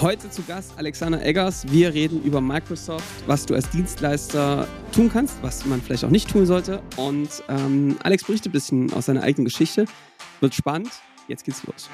Heute zu Gast Alexander Eggers. Wir reden über Microsoft, was du als Dienstleister tun kannst, was man vielleicht auch nicht tun sollte. Und ähm, Alex berichtet ein bisschen aus seiner eigenen Geschichte. Wird spannend. Jetzt geht's los.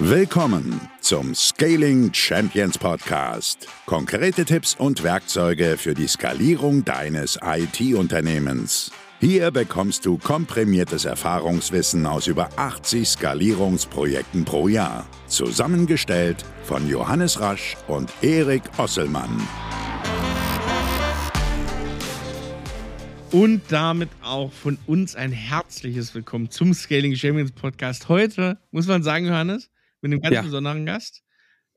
Willkommen zum Scaling Champions Podcast. Konkrete Tipps und Werkzeuge für die Skalierung deines IT-Unternehmens. Hier bekommst du komprimiertes Erfahrungswissen aus über 80 Skalierungsprojekten pro Jahr. Zusammengestellt von Johannes Rasch und Erik Osselmann. Und damit auch von uns ein herzliches Willkommen zum Scaling Champions Podcast. Heute muss man sagen, Johannes, mit einem ganz ja. besonderen Gast,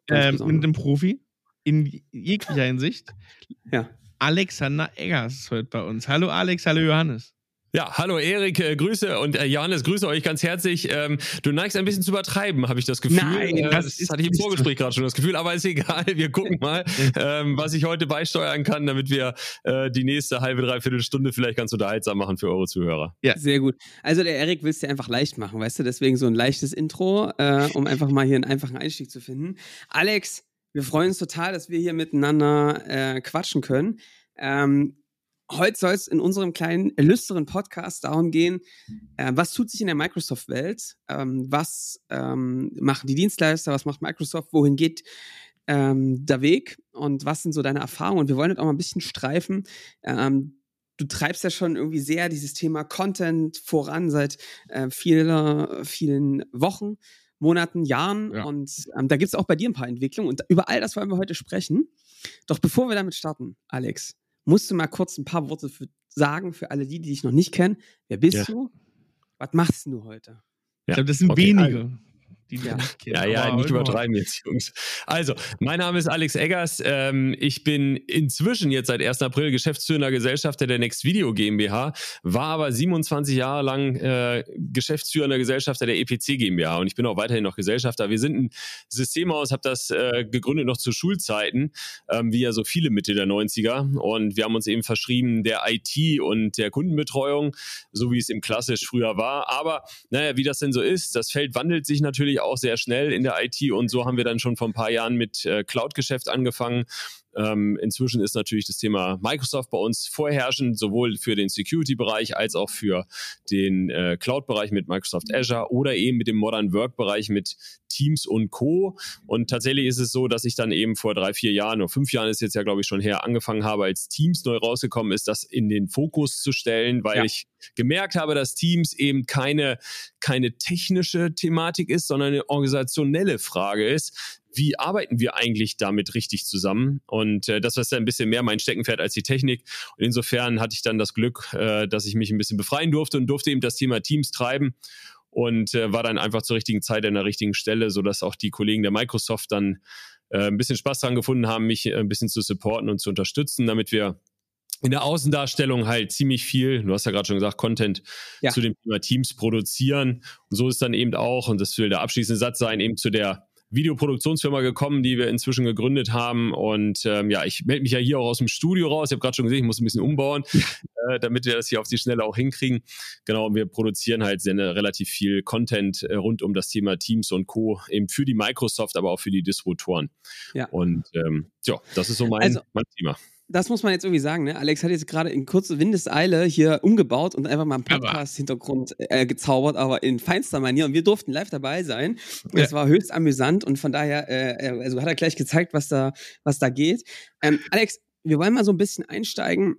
ähm, mit einem Profi in jeglicher Hinsicht. Ja. Alexander Eggers ist heute bei uns. Hallo Alex, hallo Johannes. Ja, hallo Erik, äh, Grüße und äh, Johannes, grüße euch ganz herzlich. Ähm, du neigst ein bisschen zu übertreiben, habe ich das Gefühl. Nein, äh, das, das hatte ich im Vorgespräch gerade schon das Gefühl, aber ist egal. Wir gucken mal, ähm, was ich heute beisteuern kann, damit wir äh, die nächste halbe, dreiviertel Stunde vielleicht ganz unterhaltsam machen für eure Zuhörer. Ja, sehr gut. Also der Erik will es dir einfach leicht machen, weißt du? Deswegen so ein leichtes Intro, äh, um einfach mal hier einen einfachen Einstieg zu finden. Alex, wir freuen uns total, dass wir hier miteinander äh, quatschen können. Ähm, Heute soll es in unserem kleinen, illustren Podcast darum gehen, äh, was tut sich in der Microsoft-Welt, ähm, was ähm, machen die Dienstleister, was macht Microsoft, wohin geht ähm, der Weg und was sind so deine Erfahrungen. Und wir wollen heute auch mal ein bisschen streifen. Ähm, du treibst ja schon irgendwie sehr dieses Thema Content voran seit äh, vieler, vielen Wochen. Monaten, Jahren. Ja. Und ähm, da gibt es auch bei dir ein paar Entwicklungen. Und über all das wollen wir heute sprechen. Doch bevor wir damit starten, Alex, musst du mal kurz ein paar Worte für, sagen für alle die, die dich noch nicht kennen. Wer bist ja. du? Was machst du heute? Ja. Ich glaube, das sind okay, wenige. Also, die ja. Ja, ja, nicht übertreiben jetzt, Jungs. Also, mein Name ist Alex Eggers. Ähm, ich bin inzwischen jetzt seit 1. April geschäftsführender Gesellschafter der Next Video GmbH, war aber 27 Jahre lang äh, geschäftsführender Gesellschafter der EPC GmbH und ich bin auch weiterhin noch Gesellschafter. Wir sind ein Systemhaus, habe das äh, gegründet noch zu Schulzeiten, ähm, wie ja so viele Mitte der 90er und wir haben uns eben verschrieben der IT und der Kundenbetreuung, so wie es im klassisch früher war. Aber naja, wie das denn so ist, das Feld wandelt sich natürlich auch sehr schnell in der IT und so haben wir dann schon vor ein paar Jahren mit äh, Cloud-Geschäft angefangen ähm, inzwischen ist natürlich das Thema Microsoft bei uns vorherrschend, sowohl für den Security-Bereich als auch für den äh, Cloud-Bereich mit Microsoft Azure oder eben mit dem Modern Work-Bereich mit Teams und Co. Und tatsächlich ist es so, dass ich dann eben vor drei, vier Jahren oder fünf Jahren ist jetzt ja, glaube ich, schon her, angefangen habe, als Teams neu rausgekommen ist, das in den Fokus zu stellen, weil ja. ich gemerkt habe, dass Teams eben keine, keine technische Thematik ist, sondern eine organisationelle Frage ist wie arbeiten wir eigentlich damit richtig zusammen? Und äh, das war ein bisschen mehr mein Steckenpferd als die Technik. Und insofern hatte ich dann das Glück, äh, dass ich mich ein bisschen befreien durfte und durfte eben das Thema Teams treiben und äh, war dann einfach zur richtigen Zeit an der richtigen Stelle, sodass auch die Kollegen der Microsoft dann äh, ein bisschen Spaß daran gefunden haben, mich äh, ein bisschen zu supporten und zu unterstützen, damit wir in der Außendarstellung halt ziemlich viel, du hast ja gerade schon gesagt, Content ja. zu dem Thema Teams produzieren. Und so ist dann eben auch, und das will der abschließende Satz sein, eben zu der Videoproduktionsfirma gekommen, die wir inzwischen gegründet haben. Und ähm, ja, ich melde mich ja hier auch aus dem Studio raus. Ich habe gerade schon gesehen, ich muss ein bisschen umbauen, äh, damit wir das hier auf die Schnelle auch hinkriegen. Genau, und wir produzieren halt sehr, ne, relativ viel Content äh, rund um das Thema Teams und Co. eben für die Microsoft, aber auch für die Distributoren. Ja. Und ähm, ja, das ist so mein, also, mein Thema das muss man jetzt irgendwie sagen, ne? Alex hat jetzt gerade in kurzer Windeseile hier umgebaut und einfach mal einen Podcast-Hintergrund äh, gezaubert, aber in feinster Manier. Und wir durften live dabei sein. Ja. war höchst amüsant und von daher, äh, äh, also hat er gleich gezeigt, was da, was da geht. Ähm, Alex, wir wollen mal so ein bisschen einsteigen.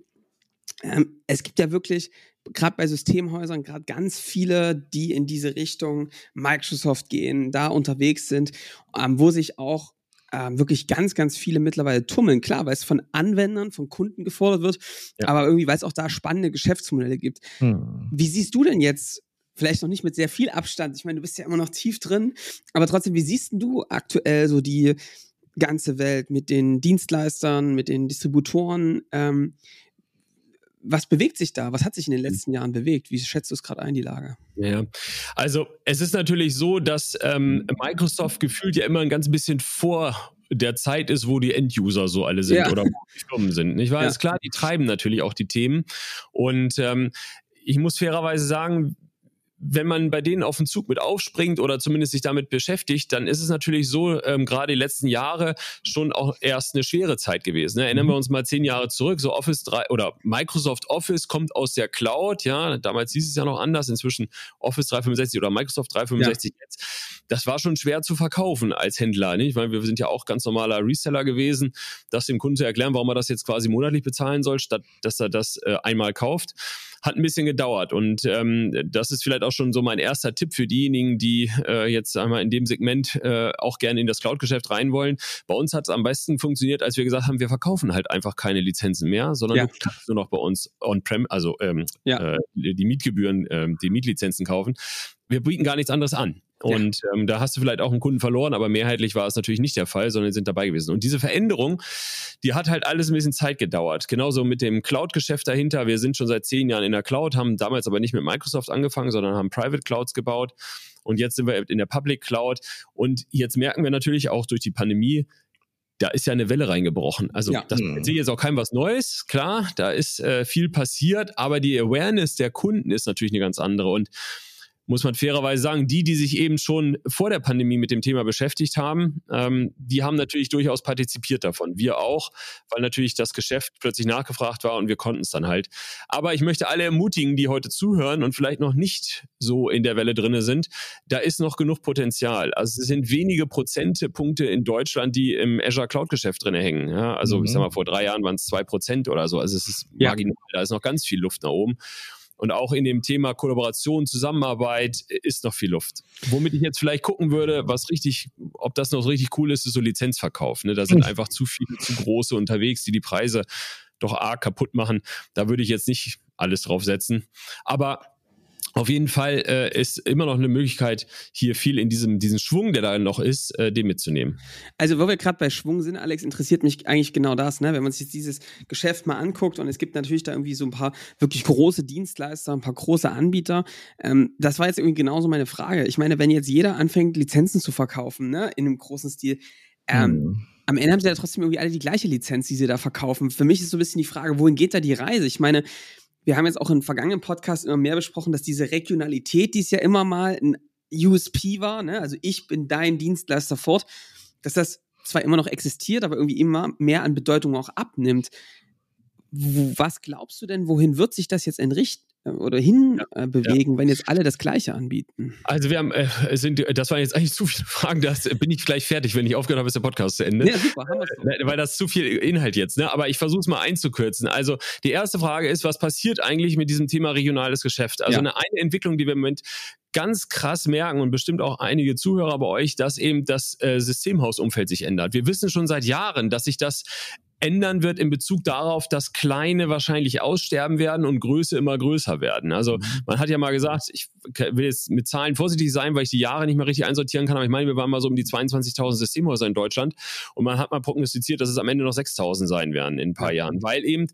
Ähm, es gibt ja wirklich, gerade bei Systemhäusern, gerade ganz viele, die in diese Richtung Microsoft gehen, da unterwegs sind, ähm, wo sich auch ähm, wirklich ganz, ganz viele mittlerweile tummeln. Klar, weil es von Anwendern, von Kunden gefordert wird, ja. aber irgendwie, weil es auch da spannende Geschäftsmodelle gibt. Hm. Wie siehst du denn jetzt vielleicht noch nicht mit sehr viel Abstand. Ich meine, du bist ja immer noch tief drin, aber trotzdem, wie siehst du aktuell so die ganze Welt mit den Dienstleistern, mit den Distributoren? Ähm, was bewegt sich da? Was hat sich in den hm. letzten Jahren bewegt? Wie schätzt du es gerade ein, die Lage? Ja, also es ist natürlich so, dass ähm, Microsoft gefühlt ja immer ein ganz bisschen vor der Zeit ist, wo die End-User so alle sind ja. oder wo die Firmen sind. Nicht wahr? Ja. Ist klar, die treiben natürlich auch die Themen. Und ähm, ich muss fairerweise sagen, wenn man bei denen auf den Zug mit aufspringt oder zumindest sich damit beschäftigt, dann ist es natürlich so, ähm, gerade die letzten Jahre schon auch erst eine schwere Zeit gewesen. Ne? Erinnern mhm. wir uns mal zehn Jahre zurück, so Office 3 oder Microsoft Office kommt aus der Cloud, ja, damals hieß es ja noch anders, inzwischen Office 365 oder Microsoft 365 ja. jetzt. Das war schon schwer zu verkaufen als Händler. Nicht? Ich meine, wir sind ja auch ganz normaler Reseller gewesen, das dem Kunden zu erklären, warum er das jetzt quasi monatlich bezahlen soll, statt dass er das äh, einmal kauft hat ein bisschen gedauert. Und ähm, das ist vielleicht auch schon so mein erster Tipp für diejenigen, die äh, jetzt einmal in dem Segment äh, auch gerne in das Cloud-Geschäft rein wollen. Bei uns hat es am besten funktioniert, als wir gesagt haben, wir verkaufen halt einfach keine Lizenzen mehr, sondern ja. du kannst nur noch bei uns on-prem, also ähm, ja. äh, die Mietgebühren, äh, die Mietlizenzen kaufen. Wir bieten gar nichts anderes an. Und ja. ähm, da hast du vielleicht auch einen Kunden verloren, aber mehrheitlich war es natürlich nicht der Fall, sondern sind dabei gewesen. Und diese Veränderung, die hat halt alles ein bisschen Zeit gedauert. Genauso mit dem Cloud-Geschäft dahinter. Wir sind schon seit zehn Jahren in der Cloud, haben damals aber nicht mit Microsoft angefangen, sondern haben Private Clouds gebaut. Und jetzt sind wir in der Public Cloud. Und jetzt merken wir natürlich auch durch die Pandemie, da ist ja eine Welle reingebrochen. Also ja. das mhm. erzähle jetzt auch keinem was Neues, klar, da ist äh, viel passiert, aber die Awareness der Kunden ist natürlich eine ganz andere. Und muss man fairerweise sagen, die, die sich eben schon vor der Pandemie mit dem Thema beschäftigt haben, ähm, die haben natürlich durchaus partizipiert davon. Wir auch, weil natürlich das Geschäft plötzlich nachgefragt war und wir konnten es dann halt. Aber ich möchte alle ermutigen, die heute zuhören und vielleicht noch nicht so in der Welle drinne sind, da ist noch genug Potenzial. Also es sind wenige Prozentpunkte in Deutschland, die im Azure Cloud Geschäft drinne hängen. Ja, also mhm. ich sag mal, vor drei Jahren waren es zwei Prozent oder so. Also es ist marginal, ja. da ist noch ganz viel Luft nach oben. Und auch in dem Thema Kollaboration, Zusammenarbeit ist noch viel Luft. Womit ich jetzt vielleicht gucken würde, was richtig, ob das noch richtig cool ist, ist so Lizenzverkauf. Ne? Da sind hm. einfach zu viele, zu große unterwegs, die die Preise doch arg kaputt machen. Da würde ich jetzt nicht alles drauf setzen. Aber auf jeden Fall äh, ist immer noch eine Möglichkeit, hier viel in diesem diesen Schwung, der da noch ist, äh, den mitzunehmen. Also, wo wir gerade bei Schwung sind, Alex, interessiert mich eigentlich genau das, ne? Wenn man sich jetzt dieses Geschäft mal anguckt und es gibt natürlich da irgendwie so ein paar wirklich große Dienstleister, ein paar große Anbieter. Ähm, das war jetzt irgendwie genauso meine Frage. Ich meine, wenn jetzt jeder anfängt, Lizenzen zu verkaufen, ne, in einem großen Stil, ähm, hm am Ende haben sie ja trotzdem irgendwie alle die gleiche Lizenz, die sie da verkaufen. Für mich ist so ein bisschen die Frage, wohin geht da die Reise? Ich meine, wir haben jetzt auch in vergangenen Podcasts immer mehr besprochen, dass diese Regionalität, die es ja immer mal ein USP war, ne? also ich bin dein Dienstleister fort, dass das zwar immer noch existiert, aber irgendwie immer mehr an Bedeutung auch abnimmt. Was glaubst du denn, wohin wird sich das jetzt entrichten? Oder hin ja, äh, wenn jetzt alle das Gleiche anbieten? Also wir haben, äh, sind, das waren jetzt eigentlich zu viele Fragen, da bin ich gleich fertig, wenn ich aufgehört habe, ist der Podcast zu Ende. Ja, super, haben wir äh, Weil das ist zu viel Inhalt jetzt, ne? aber ich versuche es mal einzukürzen. Also die erste Frage ist, was passiert eigentlich mit diesem Thema regionales Geschäft? Also ja. eine, eine Entwicklung, die wir im Moment ganz krass merken und bestimmt auch einige Zuhörer bei euch, dass eben das äh, Systemhausumfeld sich ändert. Wir wissen schon seit Jahren, dass sich das ändern wird in Bezug darauf, dass kleine wahrscheinlich aussterben werden und Größe immer größer werden. Also mhm. man hat ja mal gesagt, ich will jetzt mit Zahlen vorsichtig sein, weil ich die Jahre nicht mehr richtig einsortieren kann, aber ich meine, wir waren mal so um die 22.000 Systemhäuser in Deutschland und man hat mal prognostiziert, dass es am Ende noch 6.000 sein werden in ein paar Jahren, weil eben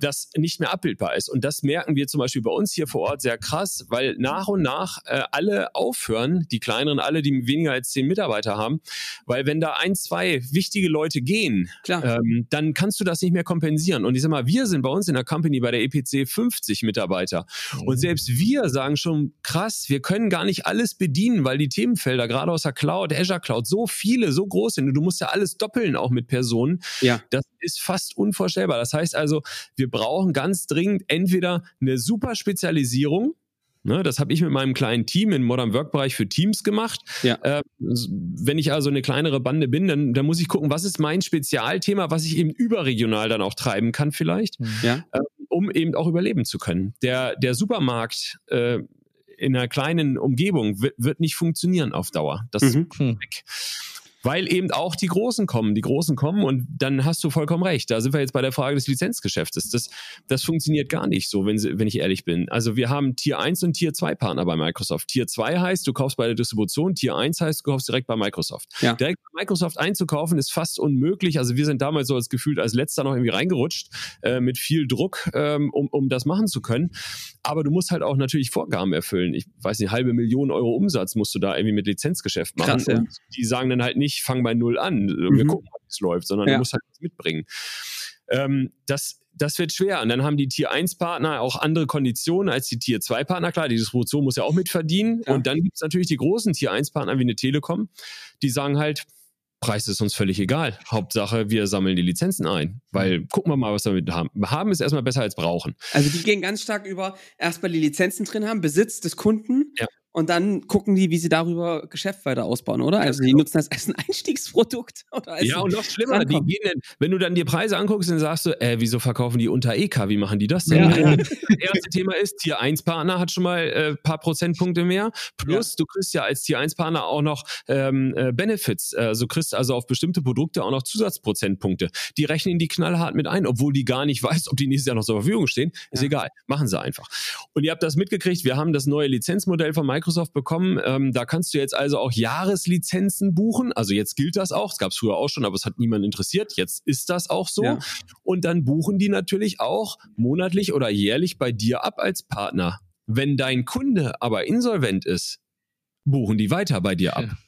das nicht mehr abbildbar ist. Und das merken wir zum Beispiel bei uns hier vor Ort sehr krass, weil nach und nach äh, alle aufhören, die kleineren, alle, die weniger als zehn Mitarbeiter haben, weil wenn da ein, zwei wichtige Leute gehen, ähm, dann dann kannst du das nicht mehr kompensieren. Und ich sag mal, wir sind bei uns in der Company bei der EPC 50 Mitarbeiter. Und mhm. selbst wir sagen schon, krass, wir können gar nicht alles bedienen, weil die Themenfelder, gerade aus der Cloud, Azure Cloud, so viele, so groß sind. Und du musst ja alles doppeln, auch mit Personen. Ja. Das ist fast unvorstellbar. Das heißt also, wir brauchen ganz dringend entweder eine super Spezialisierung, Ne, das habe ich mit meinem kleinen Team im Modern Work Bereich für Teams gemacht. Ja. Äh, wenn ich also eine kleinere Bande bin, dann, dann, muss ich gucken, was ist mein Spezialthema, was ich eben überregional dann auch treiben kann vielleicht, mhm. ja. äh, um eben auch überleben zu können. Der, der Supermarkt äh, in einer kleinen Umgebung wird, wird, nicht funktionieren auf Dauer. Das mhm. ist weg weil eben auch die Großen kommen. Die Großen kommen und dann hast du vollkommen recht. Da sind wir jetzt bei der Frage des Lizenzgeschäftes. Das, das funktioniert gar nicht so, wenn, wenn ich ehrlich bin. Also wir haben Tier 1 und Tier 2 Partner bei Microsoft. Tier 2 heißt, du kaufst bei der Distribution. Tier 1 heißt, du kaufst direkt bei Microsoft. Ja. Direkt bei Microsoft einzukaufen ist fast unmöglich. Also wir sind damals so als gefühlt als letzter noch irgendwie reingerutscht äh, mit viel Druck, ähm, um, um das machen zu können. Aber du musst halt auch natürlich Vorgaben erfüllen. Ich weiß nicht, halbe Million Euro Umsatz musst du da irgendwie mit Lizenzgeschäft machen. Krass, ja. Und die sagen dann halt nicht, fang bei Null an. Wir mhm. gucken, wie es läuft, sondern ja. du musst halt was mitbringen. Ähm, das, das wird schwer. Und dann haben die Tier 1 Partner auch andere Konditionen als die Tier 2 Partner. Klar, die Distribution muss ja auch mitverdienen. Ja. Und dann gibt es natürlich die großen Tier 1 Partner wie eine Telekom, die sagen halt, Preis ist uns völlig egal. Hauptsache, wir sammeln die Lizenzen ein. Weil gucken wir mal, was wir damit haben. Haben ist erstmal besser als brauchen. Also die gehen ganz stark über erstmal die Lizenzen drin haben, Besitz des Kunden. Ja und dann gucken die, wie sie darüber Geschäft weiter ausbauen, oder? Also die genau. nutzen das als ein Einstiegsprodukt. Oder als ja, und noch schlimmer, die gehen dann, wenn du dann die Preise anguckst, dann sagst du, äh, wieso verkaufen die unter EK? Wie machen die das denn? Ja. Das erste Thema ist, Tier 1 Partner hat schon mal ein äh, paar Prozentpunkte mehr. Plus, ja. du kriegst ja als Tier 1 Partner auch noch ähm, äh, Benefits. Also du kriegst also auf bestimmte Produkte auch noch Zusatzprozentpunkte. Die rechnen die knallhart mit ein, obwohl die gar nicht weiß, ob die nächstes Jahr noch zur Verfügung stehen. Ist ja. egal. Machen sie einfach. Und ihr habt das mitgekriegt, wir haben das neue Lizenzmodell von Microsoft Microsoft bekommen. Ähm, da kannst du jetzt also auch Jahreslizenzen buchen. Also jetzt gilt das auch. Es gab es früher auch schon, aber es hat niemand interessiert. Jetzt ist das auch so. Ja. Und dann buchen die natürlich auch monatlich oder jährlich bei dir ab als Partner. Wenn dein Kunde aber insolvent ist, buchen die weiter bei dir ab. Ja.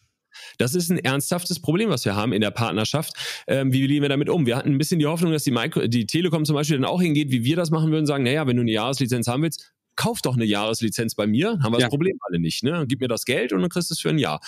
Das ist ein ernsthaftes Problem, was wir haben in der Partnerschaft. Ähm, wie gehen wir damit um? Wir hatten ein bisschen die Hoffnung, dass die, Micro die Telekom zum Beispiel dann auch hingeht, wie wir das machen würden, sagen, naja, wenn du eine Jahreslizenz haben willst, kauf doch eine Jahreslizenz bei mir, haben wir ja. das Problem alle nicht. Ne? Gib mir das Geld und dann kriegst du es für ein Jahr.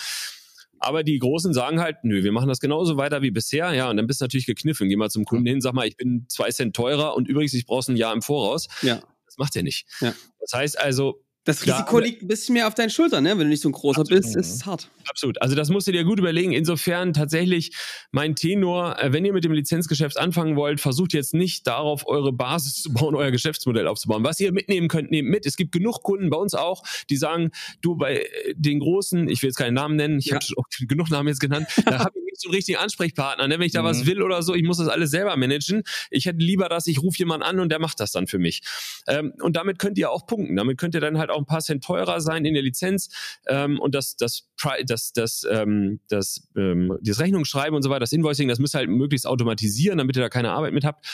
Aber die Großen sagen halt, nö, wir machen das genauso weiter wie bisher. Ja, und dann bist du natürlich gekniffen. Geh mal zum Kunden hin, sag mal, ich bin zwei Cent teurer und übrigens, ich brauche ein Jahr im Voraus. Ja. Das macht er nicht. Ja. Das heißt also, das Risiko ja, liegt ein bisschen mehr auf deinen Schultern, ne? Wenn du nicht so ein großer absolut, bist, ist es hart. Absolut. Also das musst du dir gut überlegen. Insofern tatsächlich mein Tenor, äh, wenn ihr mit dem Lizenzgeschäft anfangen wollt, versucht jetzt nicht darauf eure Basis zu bauen, euer Geschäftsmodell aufzubauen. Was ihr mitnehmen könnt, nehmt mit. Es gibt genug Kunden bei uns auch, die sagen, du bei äh, den großen, ich will jetzt keinen Namen nennen, ich ja. habe genug Namen jetzt genannt, da habe ich nicht so einen richtigen Ansprechpartner. Ne? Wenn ich da mhm. was will oder so, ich muss das alles selber managen. Ich hätte lieber, dass ich rufe jemanden an und der macht das dann für mich. Ähm, und damit könnt ihr auch punkten. Damit könnt ihr dann halt auch ein paar Cent teurer sein in der Lizenz ähm, und das, das, das, das, ähm, das, ähm, das Rechnungsschreiben und so weiter, das Invoicing, das müsst ihr halt möglichst automatisieren, damit ihr da keine Arbeit mit habt.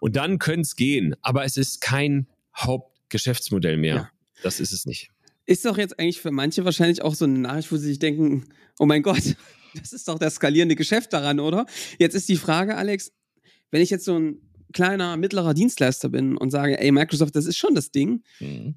Und dann könnte es gehen, aber es ist kein Hauptgeschäftsmodell mehr. Ja. Das ist es nicht. Ist doch jetzt eigentlich für manche wahrscheinlich auch so eine Nachricht, wo sie sich denken, oh mein Gott, das ist doch das skalierende Geschäft daran, oder? Jetzt ist die Frage, Alex, wenn ich jetzt so ein kleiner, mittlerer Dienstleister bin und sage, ey, Microsoft, das ist schon das Ding, mhm.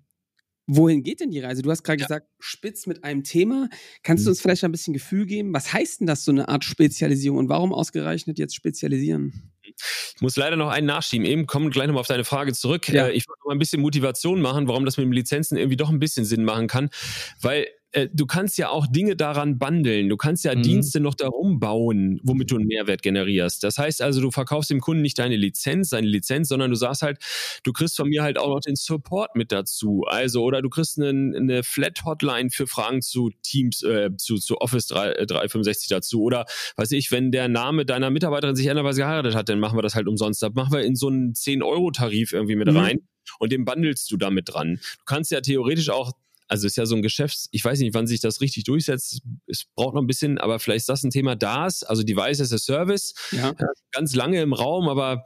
Wohin geht denn die Reise? Du hast gerade ja. gesagt, spitz mit einem Thema. Kannst du mhm. uns vielleicht ein bisschen Gefühl geben? Was heißt denn das, so eine Art Spezialisierung und warum ausgerechnet jetzt spezialisieren? Ich muss leider noch einen nachschieben. Eben kommen gleich nochmal auf deine Frage zurück. Ja. Äh, ich wollte mal ein bisschen Motivation machen, warum das mit den Lizenzen irgendwie doch ein bisschen Sinn machen kann. Weil äh, du kannst ja auch Dinge daran bundeln. Du kannst ja mhm. Dienste noch darum bauen, womit du einen Mehrwert generierst. Das heißt also, du verkaufst dem Kunden nicht deine Lizenz, seine Lizenz, sondern du sagst halt, du kriegst von mir halt auch noch den Support mit dazu. Also, oder du kriegst eine, eine Flat-Hotline für Fragen zu Teams, äh, zu, zu Office 3, 365 äh, dazu. Oder weiß ich, wenn der Name deiner Mitarbeiterin sich sie geheiratet hat, dann machen wir das halt umsonst. Da machen wir in so einen 10-Euro-Tarif irgendwie mit mhm. rein und den bundelst du damit dran. Du kannst ja theoretisch auch also ist ja so ein Geschäft, ich weiß nicht, wann sich das richtig durchsetzt. Es braucht noch ein bisschen, aber vielleicht ist das ein Thema DAS, also Device as a Service. Ja. Ganz lange im Raum, aber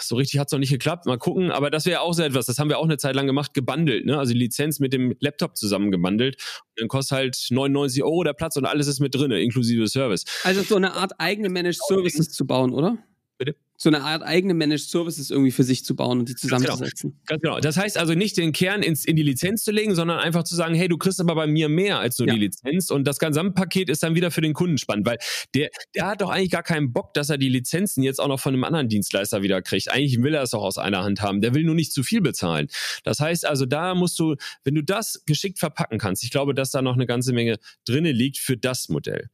so richtig hat es noch nicht geklappt. Mal gucken. Aber das wäre auch so etwas, das haben wir auch eine Zeit lang gemacht, gebundelt. Ne? Also die Lizenz mit dem Laptop zusammen gebundelt. Und dann kostet halt 99 Euro der Platz und alles ist mit drin, inklusive Service. Also so eine Art eigene Managed Services zu bauen, oder? Bitte? so eine Art eigene Managed Services irgendwie für sich zu bauen und die zusammenzusetzen. Ganz genau. Ganz genau. Das heißt also nicht den Kern ins, in die Lizenz zu legen, sondern einfach zu sagen, hey, du kriegst aber bei mir mehr als nur ja. die Lizenz und das Gesamtpaket ist dann wieder für den Kunden spannend, weil der, der hat doch eigentlich gar keinen Bock, dass er die Lizenzen jetzt auch noch von einem anderen Dienstleister wieder kriegt. Eigentlich will er es doch aus einer Hand haben. Der will nur nicht zu viel bezahlen. Das heißt also, da musst du, wenn du das geschickt verpacken kannst, ich glaube, dass da noch eine ganze Menge drinne liegt für das Modell.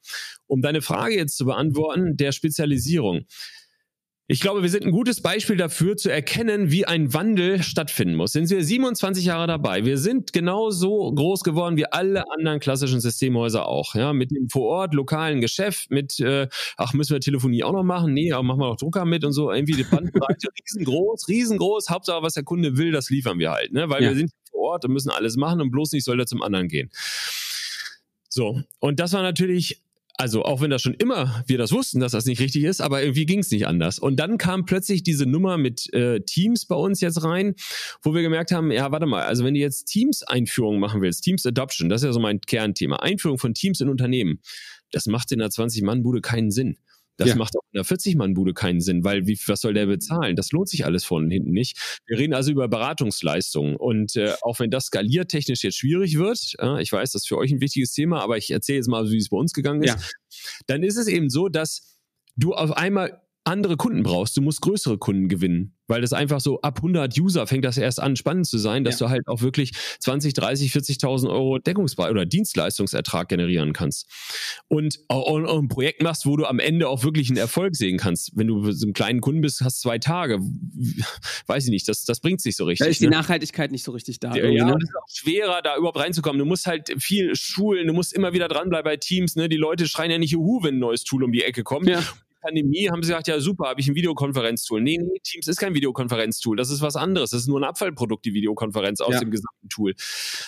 Um deine Frage jetzt zu beantworten, der Spezialisierung. Ich glaube, wir sind ein gutes Beispiel dafür, zu erkennen, wie ein Wandel stattfinden muss. Sind wir 27 Jahre dabei. Wir sind genauso groß geworden wie alle anderen klassischen Systemhäuser auch. Ja, mit dem vor Ort lokalen Geschäft, mit, äh, ach, müssen wir Telefonie auch noch machen? Nee, aber machen wir noch Drucker mit und so. Irgendwie die Bandbreite riesengroß, riesengroß. Hauptsache, was der Kunde will, das liefern wir halt. Ne? Weil ja. wir sind vor Ort und müssen alles machen und bloß nicht soll er zum anderen gehen. So, und das war natürlich also auch wenn das schon immer wir das wussten, dass das nicht richtig ist, aber irgendwie ging es nicht anders. Und dann kam plötzlich diese Nummer mit äh, Teams bei uns jetzt rein, wo wir gemerkt haben, ja, warte mal, also wenn du jetzt Teams-Einführung machen willst, Teams Adoption, das ist ja so mein Kernthema, Einführung von Teams in Unternehmen, das macht in einer 20-Mann-Bude keinen Sinn. Das ja. macht auch in der 40-Mann-Bude keinen Sinn, weil wie, was soll der bezahlen? Das lohnt sich alles von hinten nicht. Wir reden also über Beratungsleistungen. Und äh, auch wenn das skaliertechnisch jetzt schwierig wird, äh, ich weiß, das ist für euch ein wichtiges Thema, aber ich erzähle jetzt mal, wie es bei uns gegangen ist, ja. dann ist es eben so, dass du auf einmal andere Kunden brauchst. Du musst größere Kunden gewinnen, weil das einfach so ab 100 User fängt das erst an spannend zu sein, dass ja. du halt auch wirklich 20, 30, 40.000 Euro Deckungsbeitrag oder Dienstleistungsertrag generieren kannst. Und auch, auch, ein Projekt machst, wo du am Ende auch wirklich einen Erfolg sehen kannst. Wenn du so einem kleinen Kunden bist, hast zwei Tage. Weiß ich nicht, das, das bringt sich so richtig. Da ist die ne? Nachhaltigkeit nicht so richtig da. Ja, ja ne? ist auch schwerer, da überhaupt reinzukommen. Du musst halt viel schulen, du musst immer wieder dranbleiben bei Teams. Ne? Die Leute schreien ja nicht Juhu, wenn ein neues Tool um die Ecke kommt. Ja. Pandemie haben sie gesagt, ja super, habe ich ein Videokonferenztool. Nee, nee, Teams ist kein Videokonferenztool. Das ist was anderes. Das ist nur ein Abfallprodukt, die Videokonferenz aus ja. dem gesamten Tool.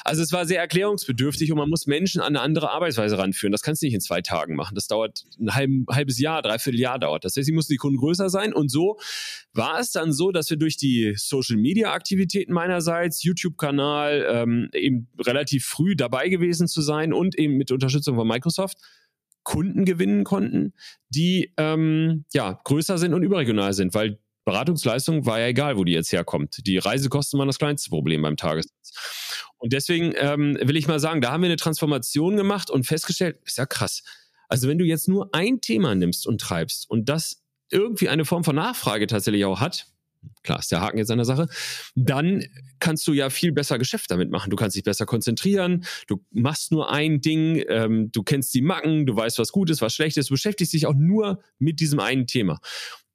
Also es war sehr erklärungsbedürftig und man muss Menschen an eine andere Arbeitsweise ranführen. Das kannst du nicht in zwei Tagen machen. Das dauert ein halb, halbes Jahr, dreiviertel Jahr dauert das. Deswegen mussten die Kunden größer sein und so war es dann so, dass wir durch die Social Media Aktivitäten meinerseits, YouTube-Kanal, ähm, eben relativ früh dabei gewesen zu sein und eben mit Unterstützung von Microsoft Kunden gewinnen konnten, die ähm, ja größer sind und überregional sind, weil Beratungsleistung war ja egal, wo die jetzt herkommt. Die Reisekosten waren das kleinste Problem beim Tagessatz. Und deswegen ähm, will ich mal sagen, da haben wir eine Transformation gemacht und festgestellt, ist ja krass. Also wenn du jetzt nur ein Thema nimmst und treibst und das irgendwie eine Form von Nachfrage tatsächlich auch hat, klar ist der Haken jetzt an der Sache, dann kannst du ja viel besser Geschäft damit machen. Du kannst dich besser konzentrieren, du machst nur ein Ding, ähm, du kennst die Macken, du weißt, was gut ist, was schlecht ist, du beschäftigst dich auch nur mit diesem einen Thema.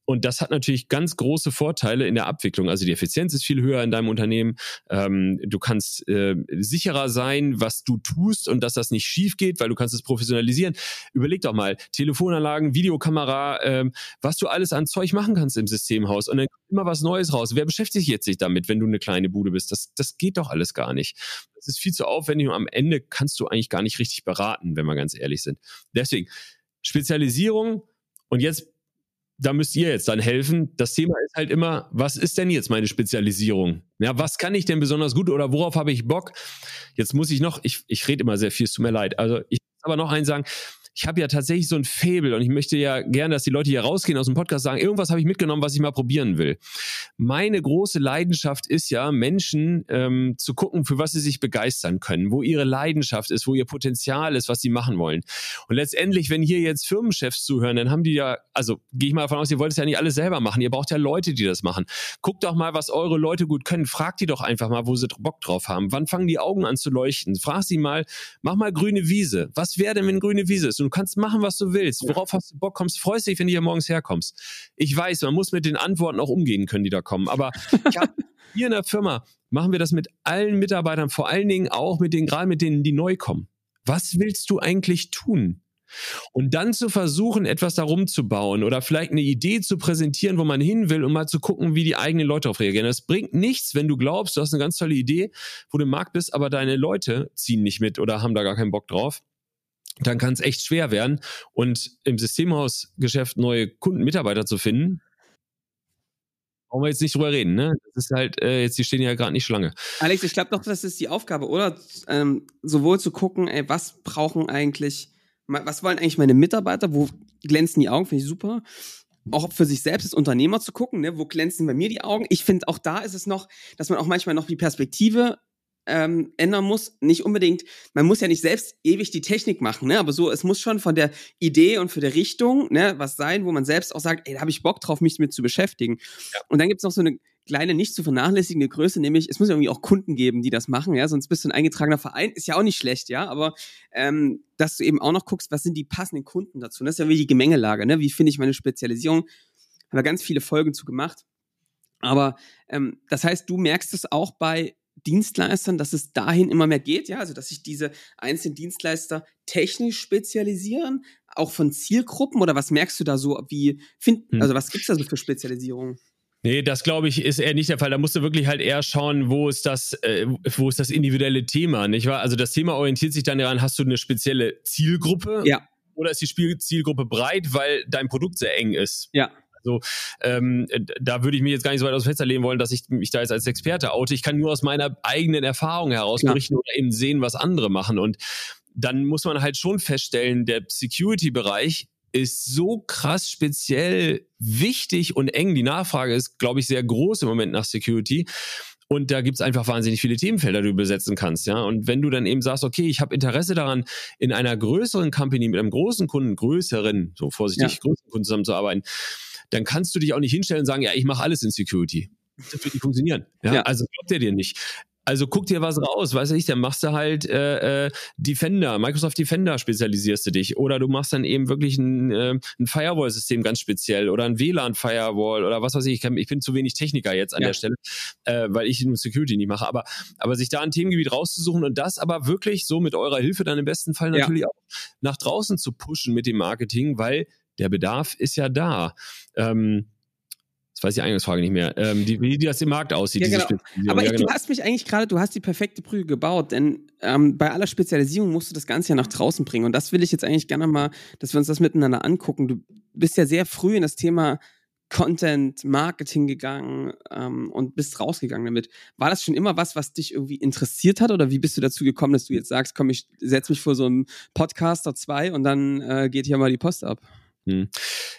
Und das hat natürlich ganz große Vorteile in der Abwicklung. Also die Effizienz ist viel höher in deinem Unternehmen. Ähm, du kannst äh, sicherer sein, was du tust und dass das nicht schief geht, weil du kannst es professionalisieren. Überleg doch mal, Telefonanlagen, Videokamera, ähm, was du alles an Zeug machen kannst im Systemhaus. Und dann kommt immer was Neues raus. Wer beschäftigt sich jetzt damit, wenn du eine kleine Bude bist? Das, das geht doch alles gar nicht. Das ist viel zu aufwendig und am Ende kannst du eigentlich gar nicht richtig beraten, wenn wir ganz ehrlich sind. Deswegen, Spezialisierung und jetzt da müsst ihr jetzt dann helfen. Das Thema ist halt immer, was ist denn jetzt meine Spezialisierung? Ja, was kann ich denn besonders gut oder worauf habe ich Bock? Jetzt muss ich noch, ich, ich rede immer sehr viel, es tut mir leid. Also ich muss aber noch eins sagen, ich habe ja tatsächlich so ein Fable und ich möchte ja gerne, dass die Leute hier rausgehen aus dem Podcast sagen, irgendwas habe ich mitgenommen, was ich mal probieren will. Meine große Leidenschaft ist ja, Menschen ähm, zu gucken, für was sie sich begeistern können, wo ihre Leidenschaft ist, wo ihr Potenzial ist, was sie machen wollen. Und letztendlich, wenn hier jetzt Firmenchefs zuhören, dann haben die ja, also gehe ich mal davon aus, ihr wollt es ja nicht alles selber machen, ihr braucht ja Leute, die das machen. Guckt doch mal, was eure Leute gut können. Fragt die doch einfach mal, wo sie Bock drauf haben. Wann fangen die Augen an zu leuchten? Frag sie mal, mach mal grüne Wiese. Was wäre denn, wenn grüne Wiese ist? Und du kannst machen, was du willst. Worauf hast du Bock? Kommst, freust dich, wenn du hier morgens herkommst. Ich weiß, man muss mit den Antworten auch umgehen können, die da kommen. Aber ich hab, hier in der Firma machen wir das mit allen Mitarbeitern, vor allen Dingen auch mit denen, gerade mit denen, die neu kommen. Was willst du eigentlich tun? Und dann zu versuchen, etwas darum zu bauen oder vielleicht eine Idee zu präsentieren, wo man hin will, um mal zu gucken, wie die eigenen Leute darauf reagieren. Das bringt nichts, wenn du glaubst, du hast eine ganz tolle Idee, wo du im Markt bist, aber deine Leute ziehen nicht mit oder haben da gar keinen Bock drauf dann kann es echt schwer werden. Und im Systemhausgeschäft neue Kunden, Mitarbeiter zu finden, brauchen wir jetzt nicht drüber reden, ne? Das ist halt, äh, jetzt, die stehen ja gerade nicht Schlange. Alex, ich glaube doch, das ist die Aufgabe, oder? Ähm, sowohl zu gucken, ey, was brauchen eigentlich, was wollen eigentlich meine Mitarbeiter, wo glänzen die Augen, finde ich super. Auch für sich selbst als Unternehmer zu gucken, ne? wo glänzen bei mir die Augen. Ich finde, auch da ist es noch, dass man auch manchmal noch die Perspektive ähm, ändern muss. Nicht unbedingt, man muss ja nicht selbst ewig die Technik machen, ne? aber so, es muss schon von der Idee und für der Richtung ne, was sein, wo man selbst auch sagt, ey, da habe ich Bock drauf, mich mit zu beschäftigen. Ja. Und dann gibt es noch so eine kleine, nicht zu vernachlässigende Größe, nämlich es muss irgendwie auch Kunden geben, die das machen, ja, sonst bist du ein eingetragener Verein, ist ja auch nicht schlecht, ja, aber ähm, dass du eben auch noch guckst, was sind die passenden Kunden dazu. Und das ist ja wie die Gemengelage, ne? Wie finde ich meine Spezialisierung? Haben wir ganz viele Folgen zu gemacht. Aber ähm, das heißt, du merkst es auch bei Dienstleistern, dass es dahin immer mehr geht, ja, also dass sich diese einzelnen Dienstleister technisch spezialisieren, auch von Zielgruppen oder was merkst du da so, wie find, hm. also was gibt es da so für Spezialisierung? Nee, das glaube ich ist eher nicht der Fall. Da musst du wirklich halt eher schauen, wo ist das, äh, wo ist das individuelle Thema, nicht wahr? Also das Thema orientiert sich dann daran, hast du eine spezielle Zielgruppe? Ja. Oder ist die Zielgruppe breit, weil dein Produkt sehr eng ist? Ja. Also ähm, da würde ich mir jetzt gar nicht so weit aus dem Fenster legen wollen, dass ich mich da jetzt als Experte oute. Ich kann nur aus meiner eigenen Erfahrung heraus ja. berichten oder eben sehen, was andere machen. Und dann muss man halt schon feststellen, der Security-Bereich ist so krass speziell wichtig und eng. Die Nachfrage ist, glaube ich, sehr groß im Moment nach Security. Und da gibt's einfach wahnsinnig viele Themenfelder, die du besetzen kannst, ja. Und wenn du dann eben sagst, okay, ich habe Interesse daran, in einer größeren Company mit einem großen Kunden, größeren, so vorsichtig, ja. größeren Kunden zusammenzuarbeiten, dann kannst du dich auch nicht hinstellen und sagen, ja, ich mache alles in Security. Das wird nicht funktionieren. Ja? ja. Also glaubt er dir nicht. Also guck dir was raus, weiß ich, dann machst du halt äh, äh, Defender, Microsoft Defender spezialisierst du dich oder du machst dann eben wirklich ein, äh, ein Firewall-System ganz speziell oder ein WLAN-Firewall oder was weiß ich. Ich, kann, ich bin zu wenig Techniker jetzt an ja. der Stelle, äh, weil ich Security nicht mache. Aber, aber sich da ein Themengebiet rauszusuchen und das aber wirklich so mit eurer Hilfe dann im besten Fall natürlich ja. auch nach draußen zu pushen mit dem Marketing, weil der Bedarf ist ja da. Ähm, das weiß die Eingangsfrage nicht mehr. Ähm, die, wie das im Markt aussieht. Ja, genau. Aber ja, genau. du hast mich eigentlich gerade, du hast die perfekte Brücke gebaut, denn ähm, bei aller Spezialisierung musst du das Ganze ja nach draußen bringen. Und das will ich jetzt eigentlich gerne mal, dass wir uns das miteinander angucken. Du bist ja sehr früh in das Thema Content, Marketing gegangen ähm, und bist rausgegangen damit. War das schon immer was, was dich irgendwie interessiert hat? Oder wie bist du dazu gekommen, dass du jetzt sagst, komm, ich setze mich vor so einem Podcaster 2 und dann äh, geht hier mal die Post ab? Hm.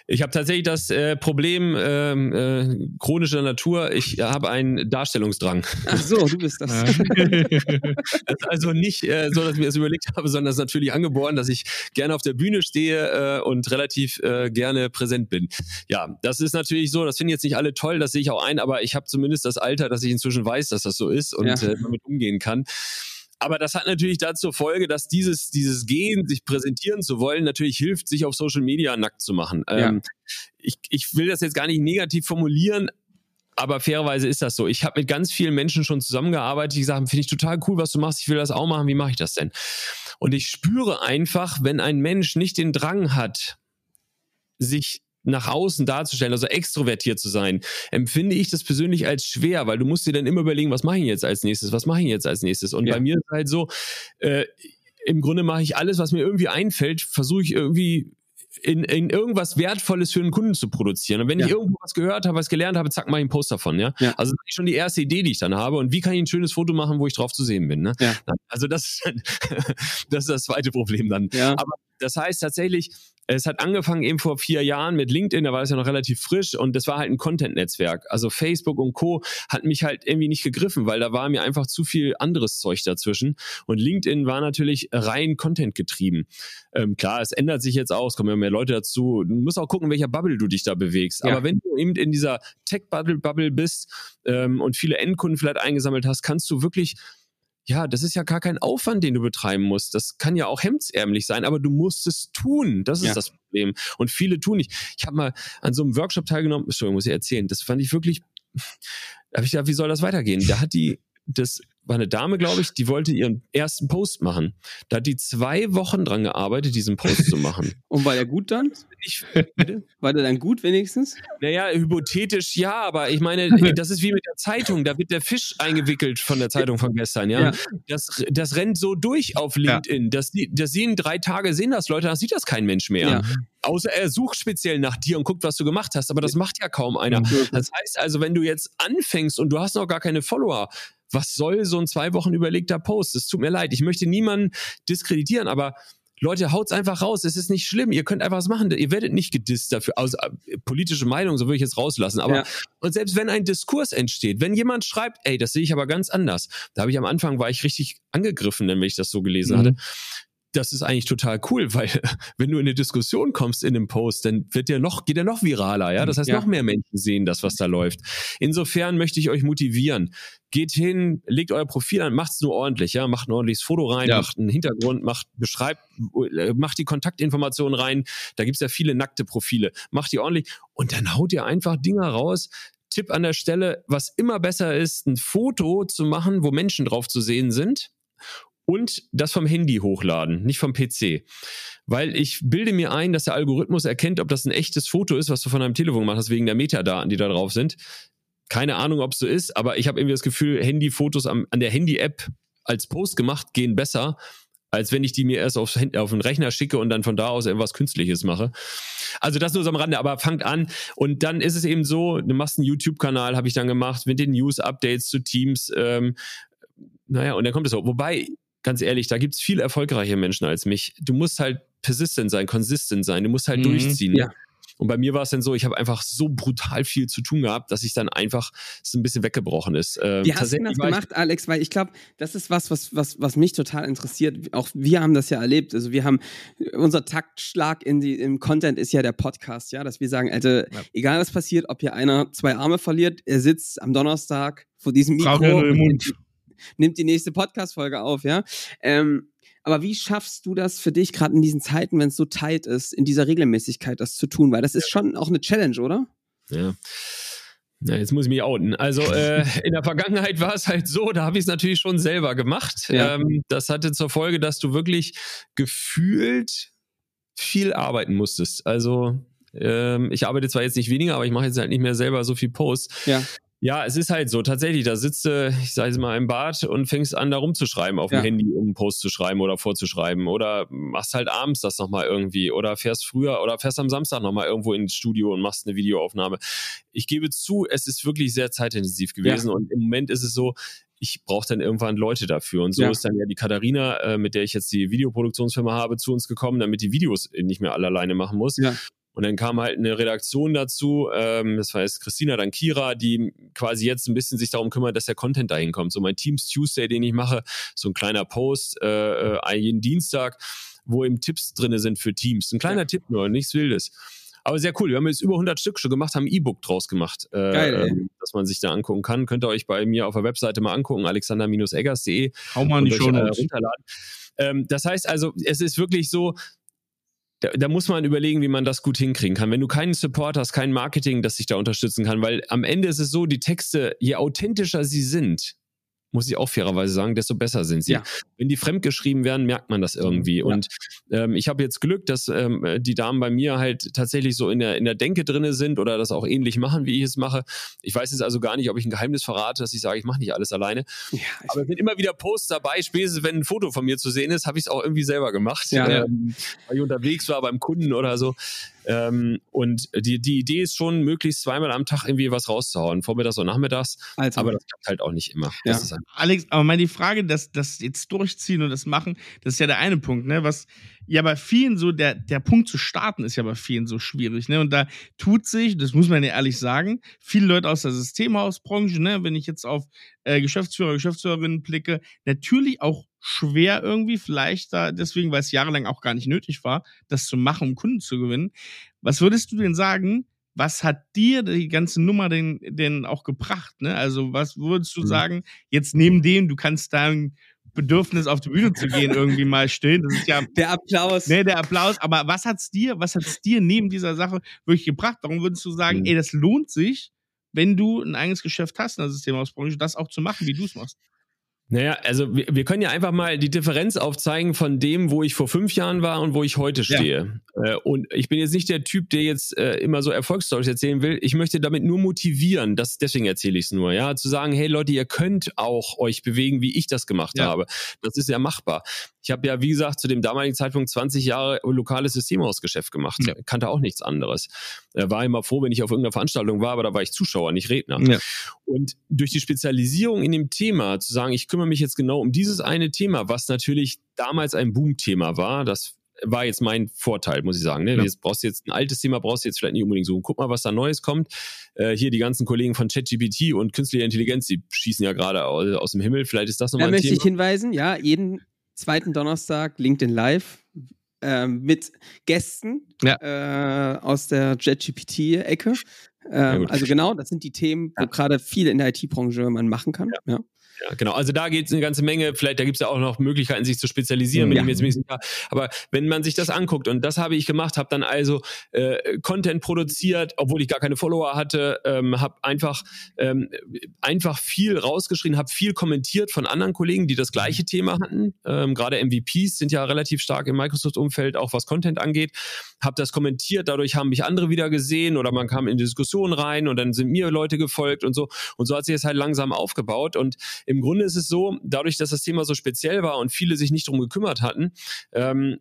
Ich habe tatsächlich das äh, Problem ähm, äh, chronischer Natur. Ich habe einen Darstellungsdrang. Ach so, du bist das. das ist also nicht äh, so, dass ich mir das überlegt habe, sondern das ist natürlich angeboren, dass ich gerne auf der Bühne stehe äh, und relativ äh, gerne präsent bin. Ja, das ist natürlich so. Das finden jetzt nicht alle toll, das sehe ich auch ein, aber ich habe zumindest das Alter, dass ich inzwischen weiß, dass das so ist und ja. äh, damit umgehen kann. Aber das hat natürlich dazu Folge, dass dieses, dieses Gehen, sich präsentieren zu wollen, natürlich hilft, sich auf Social Media nackt zu machen. Ja. Ähm, ich, ich will das jetzt gar nicht negativ formulieren, aber fairerweise ist das so. Ich habe mit ganz vielen Menschen schon zusammengearbeitet, die sagen, finde ich total cool, was du machst, ich will das auch machen, wie mache ich das denn? Und ich spüre einfach, wenn ein Mensch nicht den Drang hat, sich nach außen darzustellen, also extrovertiert zu sein, empfinde ich das persönlich als schwer, weil du musst dir dann immer überlegen, was mache ich jetzt als nächstes, was mache ich jetzt als nächstes. Und ja. bei mir ist halt so, äh, im Grunde mache ich alles, was mir irgendwie einfällt, versuche ich irgendwie in, in irgendwas Wertvolles für einen Kunden zu produzieren. Und wenn ja. ich irgendwo was gehört habe, was gelernt habe, zack, mache ich einen Post davon. Ja? ja. Also das ist schon die erste Idee, die ich dann habe. Und wie kann ich ein schönes Foto machen, wo ich drauf zu sehen bin? Ne? Ja. Also das, das ist das zweite Problem dann. Aber das heißt tatsächlich, es hat angefangen eben vor vier Jahren mit LinkedIn, da war es ja noch relativ frisch und das war halt ein Content-Netzwerk. Also Facebook und Co. hat mich halt irgendwie nicht gegriffen, weil da war mir einfach zu viel anderes Zeug dazwischen. Und LinkedIn war natürlich rein Content getrieben. Ähm, klar, es ändert sich jetzt auch, es kommen ja mehr Leute dazu. Du musst auch gucken, welcher Bubble du dich da bewegst. Ja. Aber wenn du eben in dieser Tech-Bubble bist ähm, und viele Endkunden vielleicht eingesammelt hast, kannst du wirklich ja, das ist ja gar kein Aufwand, den du betreiben musst. Das kann ja auch hemdsärmlich sein, aber du musst es tun. Das ist ja. das Problem. Und viele tun nicht. Ich habe mal an so einem Workshop teilgenommen, Entschuldigung, muss ich erzählen. Das fand ich wirklich, da habe ich gedacht, wie soll das weitergehen? Da hat die das war eine Dame, glaube ich, die wollte ihren ersten Post machen. Da hat die zwei Wochen dran gearbeitet, diesen Post zu machen. Und war der gut dann? Ich, war der dann gut wenigstens? Naja, hypothetisch ja, aber ich meine, das ist wie mit der Zeitung. Da wird der Fisch eingewickelt von der Zeitung von gestern, ja. ja. Das, das rennt so durch auf LinkedIn. Ja. Das, das sehen drei Tage, sehen das Leute, da sieht das kein Mensch mehr. Ja. Außer er sucht speziell nach dir und guckt, was du gemacht hast. Aber das macht ja kaum einer. Das heißt also, wenn du jetzt anfängst und du hast noch gar keine Follower, was soll so ein zwei Wochen überlegter Post? Es tut mir leid, ich möchte niemanden diskreditieren, aber Leute, haut's einfach raus. Es ist nicht schlimm. Ihr könnt einfach was machen. Ihr werdet nicht gedisst dafür. Also, äh, politische Meinung, so würde ich jetzt rauslassen. Aber, ja. und selbst wenn ein Diskurs entsteht, wenn jemand schreibt, ey, das sehe ich aber ganz anders. Da habe ich am Anfang, war ich richtig angegriffen, wenn ich das so gelesen mhm. hatte das ist eigentlich total cool, weil wenn du in eine Diskussion kommst in einem Post, dann wird der noch, geht der noch viraler, ja. Das heißt, ja. noch mehr Menschen sehen das, was da läuft. Insofern möchte ich euch motivieren. Geht hin, legt euer Profil an, macht's nur ordentlich, ja. Macht ein ordentliches Foto rein, ja. macht einen Hintergrund, macht, beschreibt, macht die Kontaktinformationen rein. Da gibt's ja viele nackte Profile. Macht die ordentlich und dann haut ihr einfach Dinger raus, Tipp an der Stelle, was immer besser ist, ein Foto zu machen, wo Menschen drauf zu sehen sind und das vom Handy hochladen, nicht vom PC. Weil ich bilde mir ein, dass der Algorithmus erkennt, ob das ein echtes Foto ist, was du von deinem Telefon gemacht hast, wegen der Metadaten, die da drauf sind. Keine Ahnung, ob es so ist, aber ich habe irgendwie das Gefühl, Handyfotos an der Handy-App als Post gemacht gehen besser, als wenn ich die mir erst aufs, auf den Rechner schicke und dann von da aus irgendwas Künstliches mache. Also das nur so am Rande, aber fangt an und dann ist es eben so, du machst einen YouTube-Kanal, habe ich dann gemacht, mit den News-Updates zu Teams, ähm, naja, und dann kommt es so. Wobei ganz ehrlich, da gibt's viel erfolgreiche Menschen als mich. Du musst halt persistent sein, consistent sein. Du musst halt mhm, durchziehen. Ja. Und bei mir war es dann so, ich habe einfach so brutal viel zu tun gehabt, dass ich dann einfach es ein bisschen weggebrochen ist. Ähm, Wie hast du das gemacht, Alex? Weil ich glaube, das ist was, was, was, was mich total interessiert. Auch wir haben das ja erlebt. Also wir haben unser Taktschlag in die, im Content ist ja der Podcast, ja, dass wir sagen, also ja. egal was passiert, ob hier einer zwei Arme verliert, er sitzt am Donnerstag vor diesem Mikro und nimmt die nächste Podcast-Folge auf, ja. Ähm, aber wie schaffst du das für dich, gerade in diesen Zeiten, wenn es so tight ist, in dieser Regelmäßigkeit das zu tun? Weil das ist schon auch eine Challenge, oder? Ja. Na, jetzt muss ich mich outen. Also äh, in der Vergangenheit war es halt so, da habe ich es natürlich schon selber gemacht. Ja. Ähm, das hatte zur Folge, dass du wirklich gefühlt viel arbeiten musstest. Also ähm, ich arbeite zwar jetzt nicht weniger, aber ich mache jetzt halt nicht mehr selber so viel Posts. Ja. Ja, es ist halt so, tatsächlich, da sitzt du, ich sage es mal, im Bad und fängst an, da rumzuschreiben auf ja. dem Handy, um einen Post zu schreiben oder vorzuschreiben. Oder machst halt abends das nochmal irgendwie. Oder fährst früher oder fährst am Samstag nochmal irgendwo ins Studio und machst eine Videoaufnahme. Ich gebe zu, es ist wirklich sehr zeitintensiv gewesen. Ja. Und im Moment ist es so, ich brauche dann irgendwann Leute dafür. Und so ja. ist dann ja die Katharina, äh, mit der ich jetzt die Videoproduktionsfirma habe, zu uns gekommen, damit die Videos nicht mehr alle alleine machen muss. Ja. Und dann kam halt eine Redaktion dazu, ähm, das war jetzt Christina, dann Kira, die quasi jetzt ein bisschen sich darum kümmert, dass der Content dahin kommt. So mein Teams Tuesday, den ich mache, so ein kleiner Post äh, äh jeden Dienstag, wo eben Tipps drinne sind für Teams. Ein kleiner ja. Tipp nur, nichts Wildes. Aber sehr cool. Wir haben jetzt über 100 Stück schon gemacht, haben ein E-Book draus gemacht, äh, Geil, ähm, dass man sich da angucken kann. Könnt ihr euch bei mir auf der Webseite mal angucken, alexander-eggers.de. Hau mal in die Show äh, runterladen. Ähm, das heißt also, es ist wirklich so, da, da muss man überlegen, wie man das gut hinkriegen kann. Wenn du keinen Support hast, kein Marketing, das dich da unterstützen kann, weil am Ende ist es so, die Texte, je authentischer sie sind, muss ich auch fairerweise sagen, desto besser sind sie. Ja. Wenn die fremdgeschrieben werden, merkt man das irgendwie. Ja. Und ähm, ich habe jetzt Glück, dass ähm, die Damen bei mir halt tatsächlich so in der, in der Denke drinne sind oder das auch ähnlich machen, wie ich es mache. Ich weiß jetzt also gar nicht, ob ich ein Geheimnis verrate, dass ich sage, ich mache nicht alles alleine. Ja, Aber es sind immer wieder Posts dabei, spätestens wenn ein Foto von mir zu sehen ist, habe ich es auch irgendwie selber gemacht. Ja, ähm, weil ich unterwegs war beim Kunden oder so. Ähm, und die, die Idee ist schon, möglichst zweimal am Tag irgendwie was rauszuhauen, vormittags und nachmittags. Also, aber das klappt halt auch nicht immer. Ja. Alex, aber die Frage, dass das jetzt durchziehen und das machen, das ist ja der eine Punkt, ne? Was ja bei vielen so, der, der Punkt zu starten ist ja bei vielen so schwierig, ne? Und da tut sich, das muss man ja ehrlich sagen, viele Leute aus der Systemhausbranche, ne, wenn ich jetzt auf äh, Geschäftsführer, Geschäftsführerinnen blicke, natürlich auch schwer irgendwie, vielleicht da deswegen, weil es jahrelang auch gar nicht nötig war, das zu machen, um Kunden zu gewinnen. Was würdest du denn sagen? Was hat dir die ganze Nummer denn, denn auch gebracht? Ne? Also, was würdest du mhm. sagen, jetzt neben dem, du kannst dein Bedürfnis auf die Bühne zu gehen irgendwie mal stillen. Das ist ja der Applaus. Ne, der Applaus. Aber was hat's dir, was hat's dir neben dieser Sache wirklich gebracht? Warum würdest du sagen, mhm. ey, das lohnt sich, wenn du ein eigenes Geschäft hast in der Systemausbranche, das auch zu machen, wie du es machst? Naja, also wir, wir können ja einfach mal die Differenz aufzeigen von dem, wo ich vor fünf Jahren war und wo ich heute stehe. Ja. Äh, und ich bin jetzt nicht der Typ, der jetzt äh, immer so Erfolgsstories erzählen will. Ich möchte damit nur motivieren, das, deswegen erzähle ich es nur, ja, zu sagen, hey Leute, ihr könnt auch euch bewegen, wie ich das gemacht ja. habe. Das ist ja machbar. Ich habe ja, wie gesagt, zu dem damaligen Zeitpunkt 20 Jahre lokales Systemhausgeschäft gemacht. Ja. Kannte auch nichts anderes. War immer froh, wenn ich auf irgendeiner Veranstaltung war, aber da war ich Zuschauer, nicht Redner. Und durch die Spezialisierung in dem Thema, zu sagen, ich kümmere mich jetzt genau um dieses eine Thema, was natürlich damals ein Boomthema war, das war jetzt mein Vorteil, muss ich sagen. Ne? Ja. Jetzt brauchst du jetzt ein altes Thema, brauchst du jetzt vielleicht nicht unbedingt so. Guck mal, was da Neues kommt. Äh, hier die ganzen Kollegen von ChatGPT und künstliche Intelligenz, die schießen ja gerade aus, aus, dem Himmel. Vielleicht ist das nochmal ein Thema. Da möchte ich hinweisen, ja, jeden zweiten Donnerstag LinkedIn Live äh, mit Gästen ja. äh, aus der JetGPT-Ecke. Ähm, also genau, das sind die Themen, wo ja. gerade viel in der IT-Branche man machen kann. Ja. Ja, genau. Also da geht es eine ganze Menge. Vielleicht, da gibt es ja auch noch Möglichkeiten, sich zu spezialisieren, ja. ich mir jetzt nicht sicher. Aber wenn man sich das anguckt, und das habe ich gemacht, habe dann also äh, Content produziert, obwohl ich gar keine Follower hatte, ähm, habe einfach, ähm, einfach viel rausgeschrieben, habe viel kommentiert von anderen Kollegen, die das gleiche Thema hatten. Ähm, Gerade MVPs sind ja relativ stark im Microsoft-Umfeld, auch was Content angeht. Habe das kommentiert, dadurch haben mich andere wieder gesehen oder man kam in Diskussionen rein und dann sind mir Leute gefolgt und so. Und so hat sich das halt langsam aufgebaut. Und im Grunde ist es so, dadurch, dass das Thema so speziell war und viele sich nicht drum gekümmert hatten, ähm,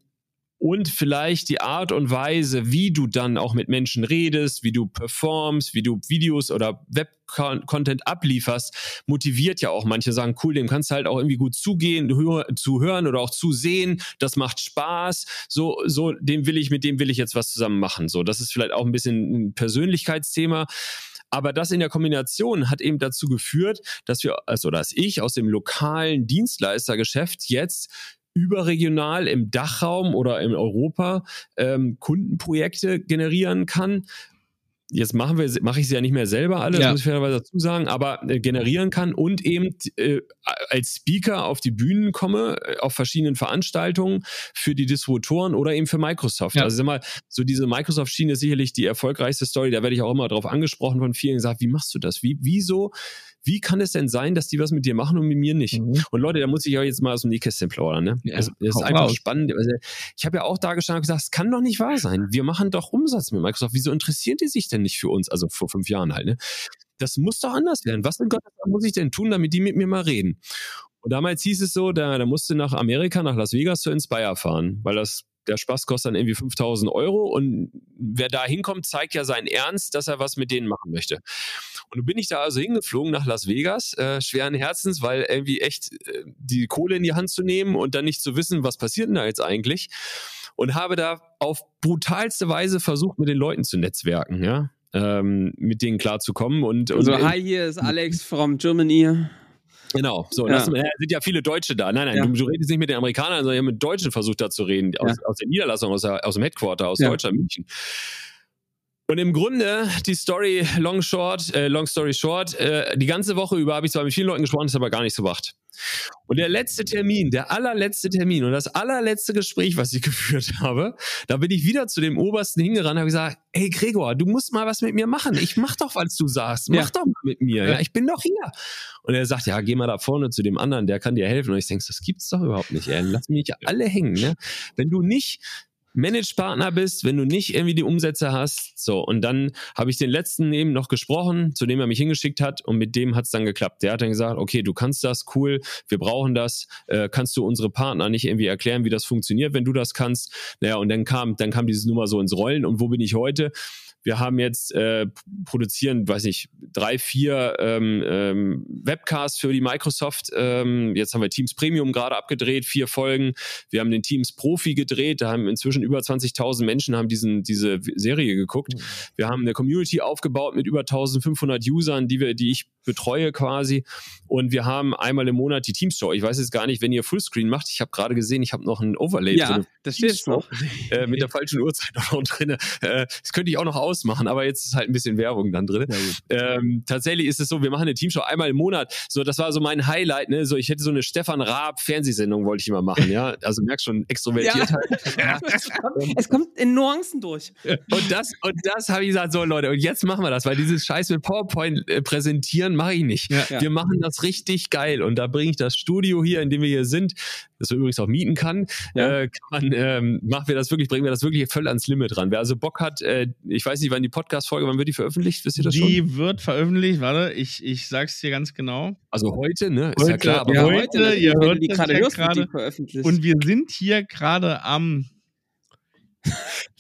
und vielleicht die Art und Weise, wie du dann auch mit Menschen redest, wie du performst, wie du Videos oder Web-Content ablieferst, motiviert ja auch. Manche sagen, cool, dem kannst du halt auch irgendwie gut zugehen, zu hören oder auch zu sehen. Das macht Spaß. So, so, dem will ich, mit dem will ich jetzt was zusammen machen. So, das ist vielleicht auch ein bisschen ein Persönlichkeitsthema. Aber das in der Kombination hat eben dazu geführt, dass wir, also dass ich aus dem lokalen Dienstleistergeschäft jetzt überregional im Dachraum oder in Europa ähm, Kundenprojekte generieren kann, jetzt machen wir, mache ich sie ja nicht mehr selber alles, ja. muss ich fairerweise dazu sagen, aber äh, generieren kann und eben äh, als Speaker auf die Bühnen komme, äh, auf verschiedenen Veranstaltungen für die Distributoren oder eben für Microsoft. Ja. Also sag mal, so diese Microsoft-Schiene ist sicherlich die erfolgreichste Story, da werde ich auch immer darauf angesprochen von vielen gesagt, wie machst du das? Wie, wieso wie kann es denn sein, dass die was mit dir machen und mit mir nicht? Mhm. Und Leute, da muss ich euch jetzt mal aus dem Nähkästchen plaudern. Ne? Ja, also, das ist einfach raus. spannend. Also, ich habe ja auch da gestanden und gesagt, es kann doch nicht wahr sein. Wir machen doch Umsatz mit Microsoft. Wieso interessieren die sich denn nicht für uns? Also vor fünf Jahren halt. Ne? Das muss doch anders werden. Was in Gott muss ich denn tun, damit die mit mir mal reden? Und damals hieß es so, da, da musste nach Amerika, nach Las Vegas zu Inspire fahren, weil das der Spaß kostet dann irgendwie 5000 Euro und wer da hinkommt, zeigt ja seinen Ernst, dass er was mit denen machen möchte. Und nun bin ich da also hingeflogen nach Las Vegas, äh, schweren Herzens, weil irgendwie echt äh, die Kohle in die Hand zu nehmen und dann nicht zu wissen, was passiert denn da jetzt eigentlich. Und habe da auf brutalste Weise versucht, mit den Leuten zu netzwerken, ja. Ähm, mit denen klarzukommen. Und, und also, hi, hier ist Alex from Germany. Genau, so, ja. das sind ja viele Deutsche da. Nein, nein, ja. du, redest nicht mit den Amerikanern, sondern mit Deutschen versucht da zu reden, aus, aus der Niederlassung, aus, der, aus dem Headquarter, aus Deutschland, München. Und im Grunde, die Story, long short, äh, long story short, äh, die ganze Woche über habe ich zwar mit vielen Leuten gesprochen, ist aber gar nichts gebracht. Und der letzte Termin, der allerletzte Termin und das allerletzte Gespräch, was ich geführt habe, da bin ich wieder zu dem Obersten hingerannt und habe gesagt, hey Gregor, du musst mal was mit mir machen. Ich mach doch, was du sagst. Mach ja. doch mal mit mir. Ja, ich bin doch hier. Und er sagt, ja, geh mal da vorne zu dem anderen, der kann dir helfen. Und ich denke, das gibt's doch überhaupt nicht. Ey. Lass mich nicht alle hängen. Ne? Wenn du nicht Manage-Partner bist, wenn du nicht irgendwie die Umsätze hast. So, und dann habe ich den letzten eben noch gesprochen, zu dem er mich hingeschickt hat, und mit dem hat es dann geklappt. Der hat dann gesagt, okay, du kannst das, cool, wir brauchen das. Äh, kannst du unsere Partner nicht irgendwie erklären, wie das funktioniert, wenn du das kannst? Naja, und dann kam, dann kam diese Nummer so ins Rollen. Und wo bin ich heute? Wir haben jetzt äh, produzieren, weiß nicht, drei, vier ähm, ähm, Webcasts für die Microsoft. Ähm, jetzt haben wir Teams Premium gerade abgedreht, vier Folgen. Wir haben den Teams Profi gedreht. Da haben inzwischen über 20.000 Menschen haben diesen, diese Serie geguckt. Mhm. Wir haben eine Community aufgebaut mit über 1.500 Usern, die wir, die ich betreue quasi. Und wir haben einmal im Monat die Teams Show. Ich weiß jetzt gar nicht, wenn ihr Fullscreen macht. Ich habe gerade gesehen, ich habe noch ein Overlay ja, drin. das steht noch. Äh, mit der falschen Uhrzeit noch drin. Äh, das könnte ich auch noch ausmachen, aber jetzt ist halt ein bisschen Werbung dann drin. Ja, ähm, tatsächlich ist es so, wir machen eine Teamshow einmal im Monat. So, das war so mein Highlight. Ne? So, ich hätte so eine Stefan Raab Fernsehsendung wollte ich immer machen. Ja, also merkst schon extrovertiert. Ja. es kommt in Nuancen durch. Und das und das habe ich gesagt, so Leute, und jetzt machen wir das, weil dieses Scheiß mit PowerPoint äh, präsentieren mache ich nicht. Ja, wir machen das richtig geil und da bringe ich das Studio hier, in dem wir hier sind, das man übrigens auch mieten kann, äh, kann man, ähm, machen wir das wirklich, bringen wir das wirklich voll ans Limit ran. Wer also Bock hat, äh, ich weiß nicht, wann die Podcast-Folge, wann wird die veröffentlicht? Wisst ihr das die schon? Die wird veröffentlicht, warte, ich, ich sag's dir ganz genau. Also heute, ne? Ist heute, ja klar. Aber ja, heute, heute ihr hört die gerade ja gerade veröffentlicht. Und wir sind hier gerade am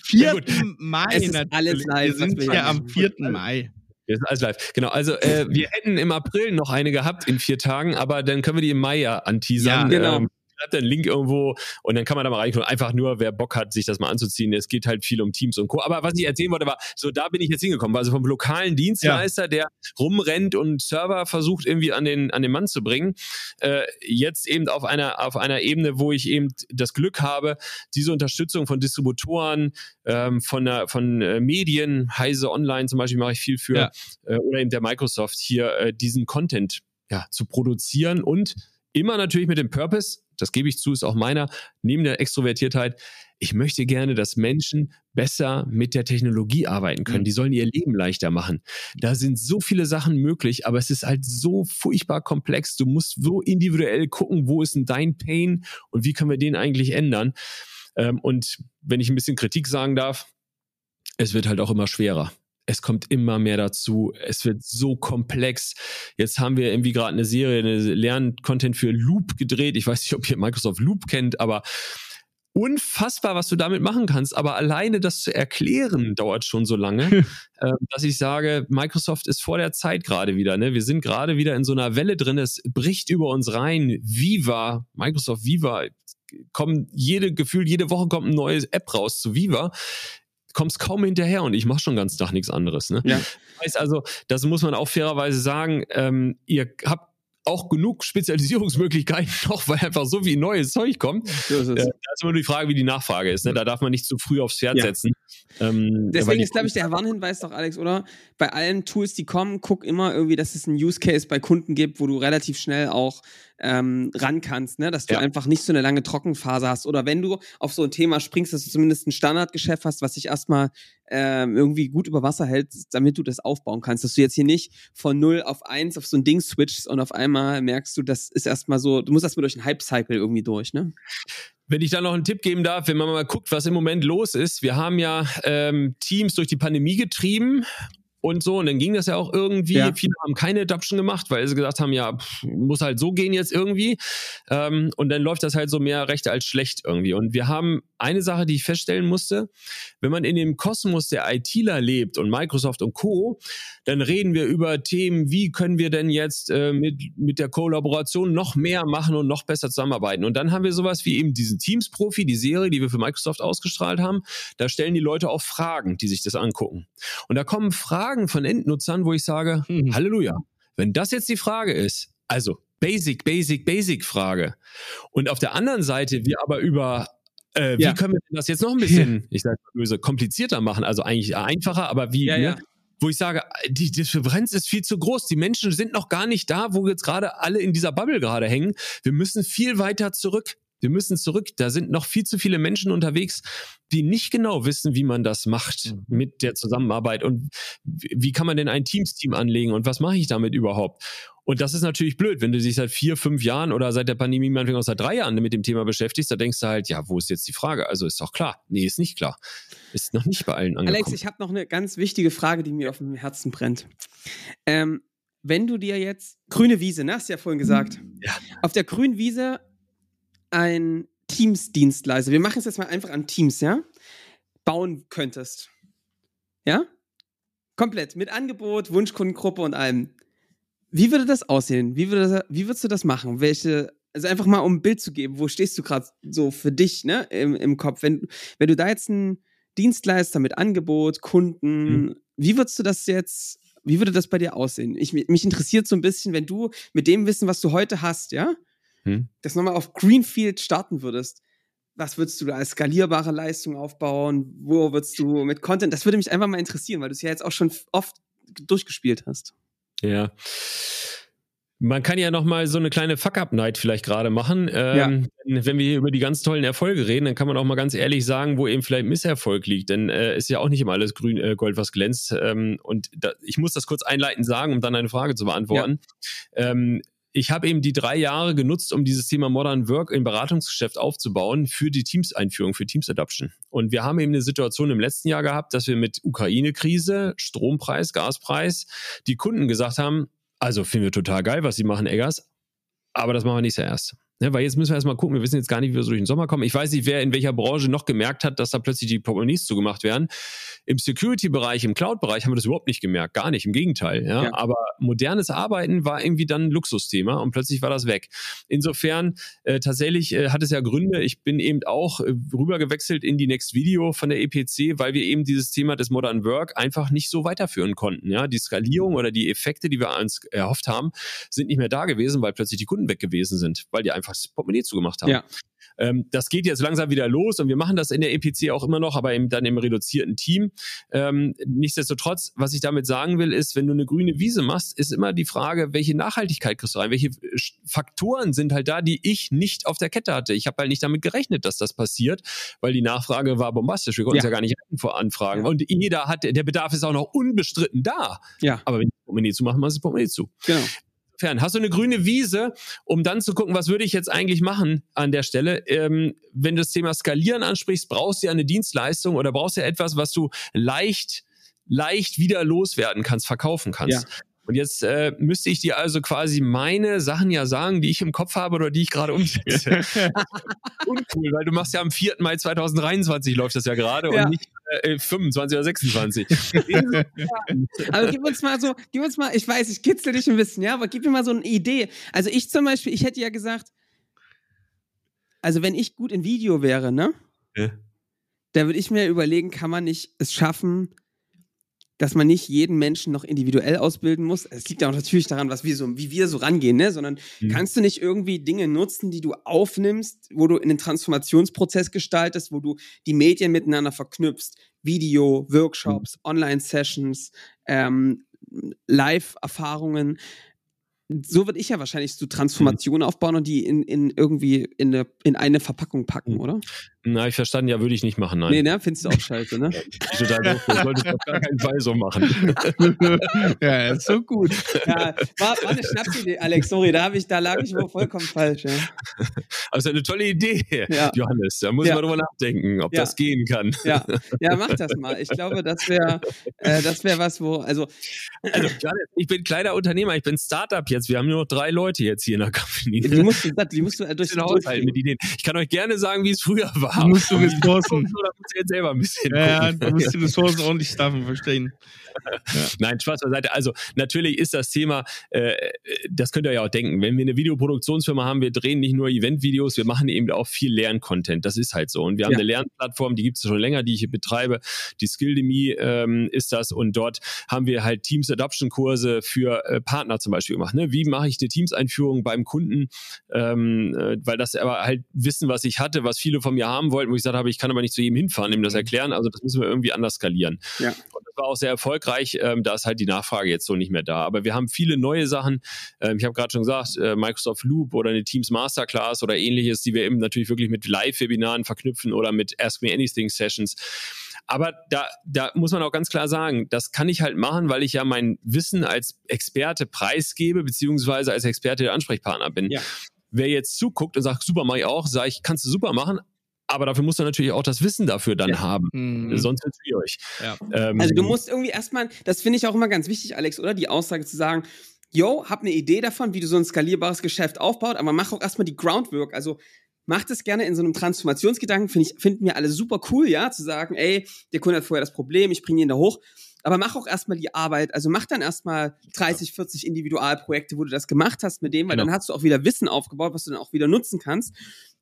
4. Ja, Mai. Es ist alles live. Wir sind hier am 4. Mai. Wir sind alles live. Genau, also äh, wir hätten im April noch eine gehabt in vier Tagen, aber dann können wir die im Mai ja anteasern. Ja, genau. Ähm, schreibt einen Link irgendwo und dann kann man da mal reinkommen. Einfach nur, wer Bock hat, sich das mal anzuziehen. Es geht halt viel um Teams und Co. Aber was ich erzählen wollte, war, so da bin ich jetzt hingekommen. Also vom lokalen Dienstleister, ja. der rumrennt und Server versucht irgendwie an den, an den Mann zu bringen. Äh, jetzt eben auf einer, auf einer Ebene, wo ich eben das Glück habe, diese Unterstützung von Distributoren, ähm, von, der, von äh, Medien, Heise Online zum Beispiel mache ich viel für, ja. äh, oder eben der Microsoft hier, äh, diesen Content ja, zu produzieren und immer natürlich mit dem Purpose, das gebe ich zu, ist auch meiner, neben der Extrovertiertheit, ich möchte gerne, dass Menschen besser mit der Technologie arbeiten können. Mhm. Die sollen ihr Leben leichter machen. Da sind so viele Sachen möglich, aber es ist halt so furchtbar komplex. Du musst so individuell gucken, wo ist denn dein Pain und wie können wir den eigentlich ändern. Ähm, und wenn ich ein bisschen Kritik sagen darf, es wird halt auch immer schwerer es kommt immer mehr dazu. Es wird so komplex. Jetzt haben wir irgendwie gerade eine Serie, eine Lerncontent für Loop gedreht. Ich weiß nicht, ob ihr Microsoft Loop kennt, aber unfassbar, was du damit machen kannst. Aber alleine das zu erklären dauert schon so lange, äh, dass ich sage, Microsoft ist vor der Zeit gerade wieder. Ne? Wir sind gerade wieder in so einer Welle drin. Es bricht über uns rein. Viva, Microsoft Viva, kommen jede Gefühl, jede Woche kommt eine neue App raus zu Viva kommst kaum hinterher und ich mache schon ganz Tag nichts anderes. Ne? Ja. Das heißt also, das muss man auch fairerweise sagen, ähm, ihr habt auch genug Spezialisierungsmöglichkeiten noch, weil einfach so viel neues Zeug kommt. So ist. Äh, da ist immer nur die Frage, wie die Nachfrage ist. Ne? Da darf man nicht zu früh aufs Pferd ja. setzen. Ähm, Deswegen ist, glaube ich, der Warnhinweis doch, Alex, oder? Bei allen Tools, die kommen, guck immer irgendwie, dass es einen Use Case bei Kunden gibt, wo du relativ schnell auch ähm, ran kannst, ne? dass du ja. einfach nicht so eine lange Trockenphase hast. Oder wenn du auf so ein Thema springst, dass du zumindest ein Standardgeschäft hast, was sich erstmal ähm, irgendwie gut über Wasser hält, damit du das aufbauen kannst. Dass du jetzt hier nicht von 0 auf 1 auf so ein Ding switchst und auf einmal merkst du, das ist erstmal so, du musst erstmal durch einen Hype-Cycle irgendwie durch, ne? Wenn ich da noch einen Tipp geben darf, wenn man mal guckt, was im Moment los ist. Wir haben ja ähm, Teams durch die Pandemie getrieben und so. Und dann ging das ja auch irgendwie. Ja. Viele haben keine Adoption gemacht, weil sie gesagt haben, ja, pff, muss halt so gehen jetzt irgendwie. Ähm, und dann läuft das halt so mehr recht als schlecht irgendwie. Und wir haben eine Sache, die ich feststellen musste, wenn man in dem Kosmos der ITler lebt und Microsoft und Co., dann reden wir über Themen, wie können wir denn jetzt äh, mit, mit der Kollaboration noch mehr machen und noch besser zusammenarbeiten. Und dann haben wir sowas wie eben diesen Teams-Profi, die Serie, die wir für Microsoft ausgestrahlt haben. Da stellen die Leute auch Fragen, die sich das angucken. Und da kommen Fragen von Endnutzern, wo ich sage, mhm. Halleluja, wenn das jetzt die Frage ist, also Basic, Basic, Basic Frage. Und auf der anderen Seite wir aber über äh, wie ja. können wir das jetzt noch ein bisschen, ich sage böse, komplizierter machen? Also eigentlich einfacher, aber wie, ja, ne? ja. wo ich sage, die Differenz ist viel zu groß. Die Menschen sind noch gar nicht da, wo jetzt gerade alle in dieser Bubble gerade hängen. Wir müssen viel weiter zurück. Wir müssen zurück. Da sind noch viel zu viele Menschen unterwegs, die nicht genau wissen, wie man das macht mhm. mit der Zusammenarbeit und wie kann man denn ein Teams-Team anlegen und was mache ich damit überhaupt? Und das ist natürlich blöd, wenn du dich seit vier, fünf Jahren oder seit der Pandemie meinetwegen auch seit drei Jahren mit dem Thema beschäftigst, da denkst du halt, ja, wo ist jetzt die Frage? Also ist doch klar. Nee, ist nicht klar. Ist noch nicht bei allen angekommen. Alex, ich habe noch eine ganz wichtige Frage, die mir auf dem Herzen brennt. Ähm, wenn du dir jetzt grüne Wiese, ne, hast du ja vorhin gesagt, ja. auf der grünen Wiese ein Teams-Dienstleister, wir machen es jetzt mal einfach an Teams, ja, bauen könntest. Ja? Komplett, mit Angebot, Wunschkundengruppe und allem. Wie würde das aussehen? Wie, würde wie würdest du das machen? Welche, also einfach mal um ein Bild zu geben, wo stehst du gerade so für dich, ne, im, im Kopf? Wenn, wenn du da jetzt einen Dienstleister mit Angebot, Kunden, mhm. wie würdest du das jetzt, wie würde das bei dir aussehen? Ich, mich interessiert so ein bisschen, wenn du mit dem Wissen, was du heute hast, ja, mhm. das nochmal auf Greenfield starten würdest. Was würdest du da als skalierbare Leistung aufbauen? Wo würdest du mit Content? Das würde mich einfach mal interessieren, weil du es ja jetzt auch schon oft durchgespielt hast. Ja. Man kann ja noch mal so eine kleine Fuck-Up-Night vielleicht gerade machen. Ähm, ja. Wenn wir hier über die ganz tollen Erfolge reden, dann kann man auch mal ganz ehrlich sagen, wo eben vielleicht Misserfolg liegt. Denn äh, ist ja auch nicht immer alles grün, äh, Gold, was glänzt. Ähm, und da, ich muss das kurz einleitend sagen, um dann eine Frage zu beantworten. Ja. Ähm, ich habe eben die drei Jahre genutzt, um dieses Thema Modern Work im Beratungsgeschäft aufzubauen für die Teams-Einführung, für Teams-Adoption. Und wir haben eben eine Situation im letzten Jahr gehabt, dass wir mit Ukraine-Krise, Strompreis, Gaspreis, die Kunden gesagt haben, also finden wir total geil, was sie machen, Eggers, aber das machen wir nicht zuerst. Ne, weil jetzt müssen wir erstmal gucken, wir wissen jetzt gar nicht, wie wir so durch den Sommer kommen. Ich weiß nicht, wer in welcher Branche noch gemerkt hat, dass da plötzlich die Portemonnaies zugemacht werden. Im Security-Bereich, im Cloud-Bereich haben wir das überhaupt nicht gemerkt, gar nicht, im Gegenteil. Ja? ja? Aber modernes Arbeiten war irgendwie dann ein Luxusthema und plötzlich war das weg. Insofern, äh, tatsächlich äh, hat es ja Gründe. Ich bin eben auch äh, rübergewechselt in die Next Video von der EPC, weil wir eben dieses Thema des Modern Work einfach nicht so weiterführen konnten. Ja? Die Skalierung oder die Effekte, die wir uns erhofft haben, sind nicht mehr da gewesen, weil plötzlich die Kunden weg gewesen sind, weil die einfach einfach das Portemonnaie zugemacht haben. Ja. Ähm, das geht jetzt langsam wieder los und wir machen das in der EPC auch immer noch, aber eben dann im reduzierten Team. Ähm, nichtsdestotrotz, was ich damit sagen will, ist, wenn du eine grüne Wiese machst, ist immer die Frage, welche Nachhaltigkeit kriegst du rein? Welche Faktoren sind halt da, die ich nicht auf der Kette hatte? Ich habe halt nicht damit gerechnet, dass das passiert, weil die Nachfrage war bombastisch. Wir konnten ja. es ja gar nicht vor Anfragen. Ja. Und jeder hat, der Bedarf ist auch noch unbestritten da. Ja. Aber wenn ich Portemonnaie zu machen, machst du Portemonnaie zu. Genau fern. Hast du eine grüne Wiese, um dann zu gucken, was würde ich jetzt eigentlich machen an der Stelle? Ähm, wenn du das Thema Skalieren ansprichst, brauchst du ja eine Dienstleistung oder brauchst du ja etwas, was du leicht, leicht wieder loswerden kannst, verkaufen kannst. Ja. Und jetzt äh, müsste ich dir also quasi meine Sachen ja sagen, die ich im Kopf habe oder die ich gerade umsetze. Uncool, weil du machst ja am 4. Mai 2023 läuft das ja gerade ja. und nicht äh, 25 oder 26. aber gib uns mal so, gib uns mal, ich weiß, ich kitzel dich ein bisschen, ja, aber gib mir mal so eine Idee. Also ich zum Beispiel, ich hätte ja gesagt, also wenn ich gut in Video wäre, ne? Ja. Da würde ich mir überlegen, kann man nicht es schaffen, dass man nicht jeden Menschen noch individuell ausbilden muss. Es liegt ja auch natürlich daran, was wir so, wie wir so rangehen, ne? Sondern mhm. kannst du nicht irgendwie Dinge nutzen, die du aufnimmst, wo du in den Transformationsprozess gestaltest, wo du die Medien miteinander verknüpfst, Video, Workshops, mhm. Online-Sessions, ähm, Live-Erfahrungen so würde ich ja wahrscheinlich so Transformationen mhm. aufbauen und die in, in irgendwie in eine, in eine Verpackung packen, mhm. oder? Na, ich verstanden, ja, würde ich nicht machen, nein. Nee, ne? Findest du auch scheiße, ne? Total doof. Das sollte ich auf gar keinen Fall so machen. ja, ist so gut. Ja, war, war eine Schnapsidee, Alex, sorry, da, ich, da lag ich wohl vollkommen falsch, ja. Also eine tolle Idee, ja. Johannes. Da muss ja. man drüber nachdenken, ob ja. das gehen kann. Ja. ja, mach das mal. Ich glaube, das wäre äh, das was, wo, also. also Johannes, ich bin kleiner Unternehmer, ich bin Startup jetzt. Wir haben nur noch drei Leute jetzt hier in der Company. Die musst du, die musst du durch den Haushalt mit Ideen. Ich kann euch gerne sagen, wie es früher war. Du musst du Ressourcen. Oder musst du jetzt selber ein bisschen. Ja, ja, du musst die Ressourcen ordentlich staffen, verstehen. Ja. Nein, Spaß beiseite. Also natürlich ist das Thema, äh, das könnt ihr ja auch denken, wenn wir eine Videoproduktionsfirma haben, wir drehen nicht nur Eventvideos, wir machen eben auch viel Lerncontent. Das ist halt so. Und wir haben ja. eine Lernplattform, die gibt es schon länger, die ich hier betreibe. Die Skilldemie ähm, ist das. Und dort haben wir halt Teams Adoption Kurse für äh, Partner zum Beispiel gemacht. Ne? Wie mache ich eine Teams-Einführung beim Kunden? Ähm, äh, weil das aber halt Wissen, was ich hatte, was viele von mir haben wollten, wo ich gesagt habe, ich kann aber nicht zu jedem hinfahren, ihm das mhm. erklären. Also das müssen wir irgendwie anders skalieren. Ja. Und das war auch sehr erfolgreich. Ähm, da ist halt die Nachfrage jetzt so nicht mehr da. Aber wir haben viele neue Sachen. Ähm, ich habe gerade schon gesagt, äh, Microsoft Loop oder eine Teams Masterclass oder ähnliches, die wir eben natürlich wirklich mit Live-Webinaren verknüpfen oder mit Ask Me Anything Sessions. Aber da, da muss man auch ganz klar sagen, das kann ich halt machen, weil ich ja mein Wissen als Experte preisgebe, beziehungsweise als Experte der Ansprechpartner bin. Ja. Wer jetzt zuguckt und sagt, super, mach ich auch, sage ich, kannst du super machen, aber dafür musst du natürlich auch das Wissen dafür dann ja. haben. Mhm. Sonst wird es schwierig. Ja. Ähm, also du musst irgendwie erstmal, das finde ich auch immer ganz wichtig, Alex, oder? Die Aussage zu sagen, yo, hab eine Idee davon, wie du so ein skalierbares Geschäft aufbaut, aber mach auch erstmal die Groundwork. Also macht es gerne in so einem Transformationsgedanken, finde ich, finden wir alle super cool, ja, zu sagen, ey, der Kunde hat vorher das Problem, ich bringe ihn da hoch. Aber mach auch erstmal die Arbeit, also mach dann erstmal 30, 40 Individualprojekte, wo du das gemacht hast mit dem, weil genau. dann hast du auch wieder Wissen aufgebaut, was du dann auch wieder nutzen kannst,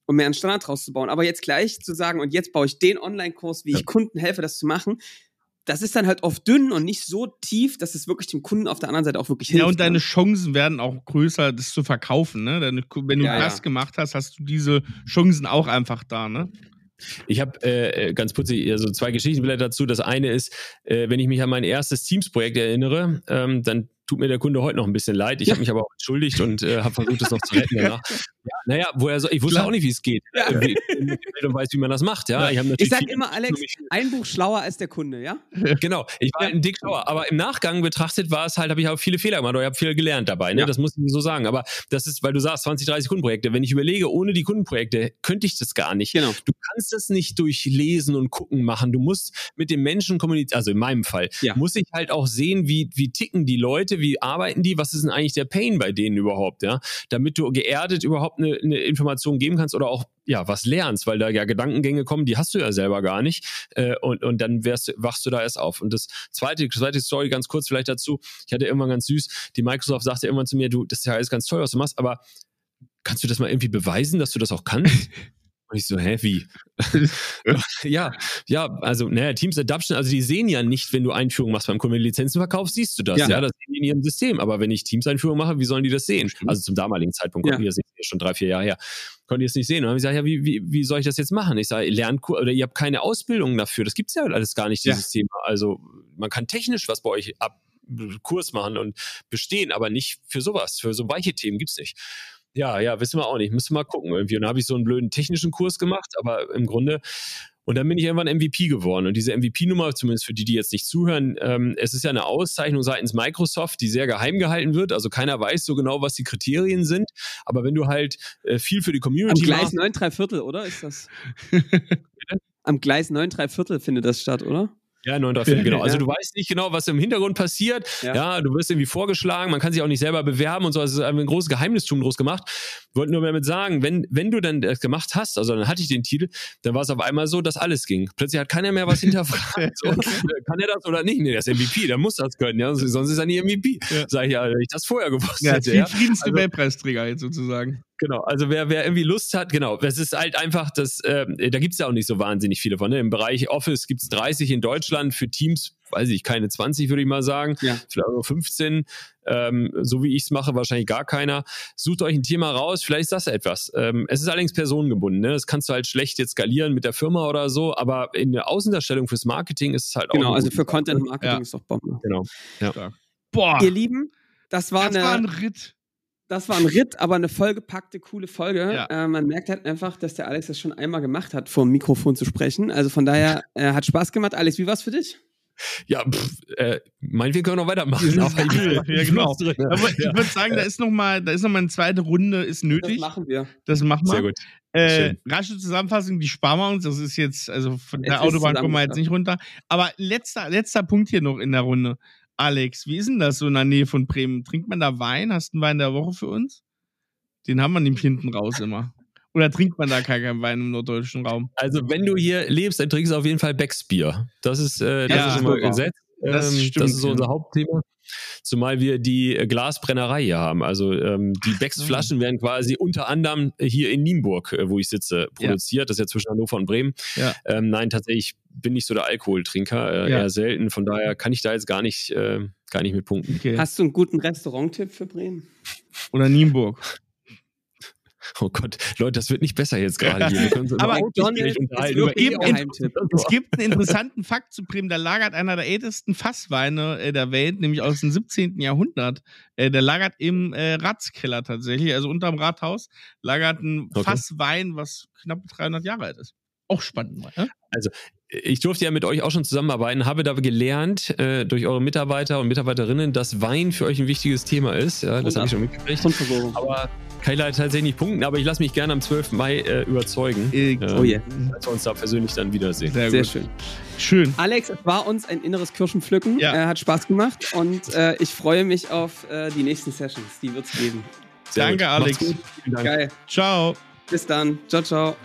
um mehr einen Standard rauszubauen. Aber jetzt gleich zu sagen, und jetzt baue ich den Online-Kurs, wie ich Kunden helfe, das zu machen, das ist dann halt oft dünn und nicht so tief, dass es wirklich dem Kunden auf der anderen Seite auch wirklich hilft. Ja, und deine ne? Chancen werden auch größer, das zu verkaufen. Ne? wenn du ja, das ja. gemacht hast, hast du diese Chancen auch einfach da. Ne? Ich habe äh, ganz putzig also zwei Geschichtenblätter dazu. Das eine ist, äh, wenn ich mich an mein erstes Teams-Projekt erinnere, ähm, dann tut mir der Kunde heute noch ein bisschen leid. Ich habe mich aber auch entschuldigt und äh, habe versucht, es noch zu retten danach. Ja, naja, woher so, ich wusste Klar. auch nicht, wie es geht. Ja. Äh, und weiß, wie man das macht. Ja, ich, ich sage immer, Alex, ein Buch schlauer als der Kunde, ja? Genau, ich war ein dick schlauer. Aber im Nachgang betrachtet war es halt, habe ich auch viele Fehler gemacht oder ich habe viel gelernt dabei. Ne? Ja. Das muss ich so sagen. Aber das ist, weil du sagst, 20, 30 Kundenprojekte. Wenn ich überlege, ohne die Kundenprojekte könnte ich das gar nicht. Genau. Du kannst das nicht durch Lesen und Gucken machen. Du musst mit den Menschen kommunizieren. Also in meinem Fall ja. muss ich halt auch sehen, wie, wie ticken die Leute, wie arbeiten die, was ist denn eigentlich der Pain bei denen überhaupt, ja? Damit du geerdet überhaupt eine, eine Information geben kannst oder auch ja was lernst, weil da ja Gedankengänge kommen, die hast du ja selber gar nicht äh, und, und dann wärst, wachst du da erst auf. Und das zweite, zweite Story ganz kurz vielleicht dazu, ich hatte irgendwann ganz süß, die Microsoft sagte irgendwann zu mir, du, das ist ja alles ganz toll, was du machst, aber kannst du das mal irgendwie beweisen, dass du das auch kannst? Und ich so, hä, wie? ja, ja, also, naja, Teams Adoption, also die sehen ja nicht, wenn du Einführungen machst beim Kunden, wenn du Lizenzen verkaufst, siehst du das, ja. ja, das sehen die in ihrem System. Aber wenn ich Teams-Einführung mache, wie sollen die das sehen? Also zum damaligen Zeitpunkt konnten ja. die das nicht, schon drei, vier Jahre her, konnten die das nicht sehen. Und dann habe ich gesagt, ja, wie, wie, wie soll ich das jetzt machen? Ich sage, Lernkurs, oder ihr habt keine Ausbildung dafür, das gibt's ja alles gar nicht, dieses ja. Thema. Also man kann technisch was bei euch ab Kurs machen und bestehen, aber nicht für sowas, für so weiche Themen gibt's nicht. Ja, ja, wissen wir auch nicht. Müssen wir mal gucken irgendwie. Und dann habe ich so einen blöden technischen Kurs gemacht, aber im Grunde und dann bin ich irgendwann MVP geworden. Und diese MVP-Nummer, zumindest für die, die jetzt nicht zuhören, ähm, es ist ja eine Auszeichnung seitens Microsoft, die sehr geheim gehalten wird. Also keiner weiß so genau, was die Kriterien sind. Aber wenn du halt äh, viel für die Community Am Gleis 9 3 Viertel, oder? Ist das? Am Gleis 9 3 Viertel findet das statt, oder? Ja, 9 genau. Also du weißt nicht genau, was im Hintergrund passiert. Ja. ja. du wirst irgendwie vorgeschlagen, man kann sich auch nicht selber bewerben und so. Also es ist ein großes Geheimnistum draus gemacht. Wollte nur damit sagen, wenn, wenn du dann das gemacht hast, also dann hatte ich den Titel, dann war es auf einmal so, dass alles ging. Plötzlich hat keiner mehr was hinterfragt. so, kann er das oder nicht? Nee, das ist MVP, der muss das können, ja. Sonst ist er nie MVP. Ja. Sag ich ja, wenn ich das vorher gewusst ja, hätte. Ja, Friedens also, jetzt sozusagen. Genau, also wer, wer irgendwie Lust hat, genau, es ist halt einfach, das, äh, da gibt es ja auch nicht so wahnsinnig viele von. Ne? Im Bereich Office gibt es 30 in Deutschland, für Teams, weiß ich, keine 20, würde ich mal sagen, ja. vielleicht nur 15. Ähm, so wie ich es mache, wahrscheinlich gar keiner. Sucht euch ein Thema raus, vielleicht ist das etwas. Ähm, es ist allerdings personengebunden, ne? Das kannst du halt schlecht jetzt skalieren mit der Firma oder so, aber in der Außendarstellung fürs Marketing ist es halt genau, auch. Genau, also für Content Marketing ja. ist doch Bombe. Genau. Ja. Boah. Ihr Lieben, das war, das eine, war ein Ritt das war ein Ritt, aber eine vollgepackte, coole Folge. Ja. Äh, man merkt halt einfach, dass der Alex das schon einmal gemacht hat, vor dem Mikrofon zu sprechen. Also von daher äh, hat Spaß gemacht. Alex, wie war es für dich? Ja, pff, äh, meinetwegen können wir noch weitermachen. Aber ich, ja, genau. Aber ich würde sagen, da ist noch mal, da ist noch mal eine zweite Runde ist nötig. Das machen wir. Das machen wir. Sehr gut. Äh, rasche Zusammenfassung, die sparen wir uns. Das ist jetzt, also von jetzt der Autobahn kommen wir jetzt nicht runter. Aber letzter, letzter Punkt hier noch in der Runde. Alex, wie ist denn das so in der Nähe von Bremen? Trinkt man da Wein? Hast du einen Wein der Woche für uns? Den haben wir nämlich hinten raus immer. Oder trinkt man da keinen Wein im norddeutschen Raum? Also, wenn du hier lebst, dann trinkst du auf jeden Fall Becksbier. Das ist, äh, das ja, ist immer Gesetz. Das, ähm, stimmt, das ist so unser Hauptthema. Zumal wir die Glasbrennerei hier haben. Also ähm, die Becks-Flaschen werden quasi unter anderem hier in Nienburg, äh, wo ich sitze, produziert. Ja. Das ist ja zwischen Hannover und Bremen. Ja. Ähm, nein, tatsächlich bin ich so der Alkoholtrinker, äh, ja. eher selten. Von daher kann ich da jetzt gar nicht, äh, gar nicht mit punkten. Okay. Hast du einen guten Restaurant-Tipp für Bremen? Oder Nienburg? Oh Gott, Leute, das wird nicht besser jetzt gerade hier. Aber John, es, gibt, es gibt einen interessanten Fakt zu Bremen. Da lagert einer der ältesten Fassweine äh, der Welt, nämlich aus dem 17. Jahrhundert. Äh, der lagert im äh, Ratskeller tatsächlich, also unterm Rathaus, lagert ein. Fasswein, was knapp 300 Jahre alt ist. Auch spannend mal. Ne? Also ich durfte ja mit euch auch schon zusammenarbeiten, habe da gelernt äh, durch eure Mitarbeiter und Mitarbeiterinnen, dass Wein für euch ein wichtiges Thema ist. Ja, das habe ich schon mitgekriegt. Aber kann ich leider tatsächlich nicht punkten, aber ich lasse mich gerne am 12. Mai äh, überzeugen. Äh, ähm, oh yeah. Dass wir uns da persönlich dann wiedersehen. Sehr, Sehr schön. Schön. Alex, es war uns ein inneres Kirschenpflücken. Ja. Äh, hat Spaß gemacht und äh, ich freue mich auf äh, die nächsten Sessions. Die wird es geben. Sehr Danke, gut. Alex. Dank. Geil. Ciao. Bis dann. Ciao, ciao.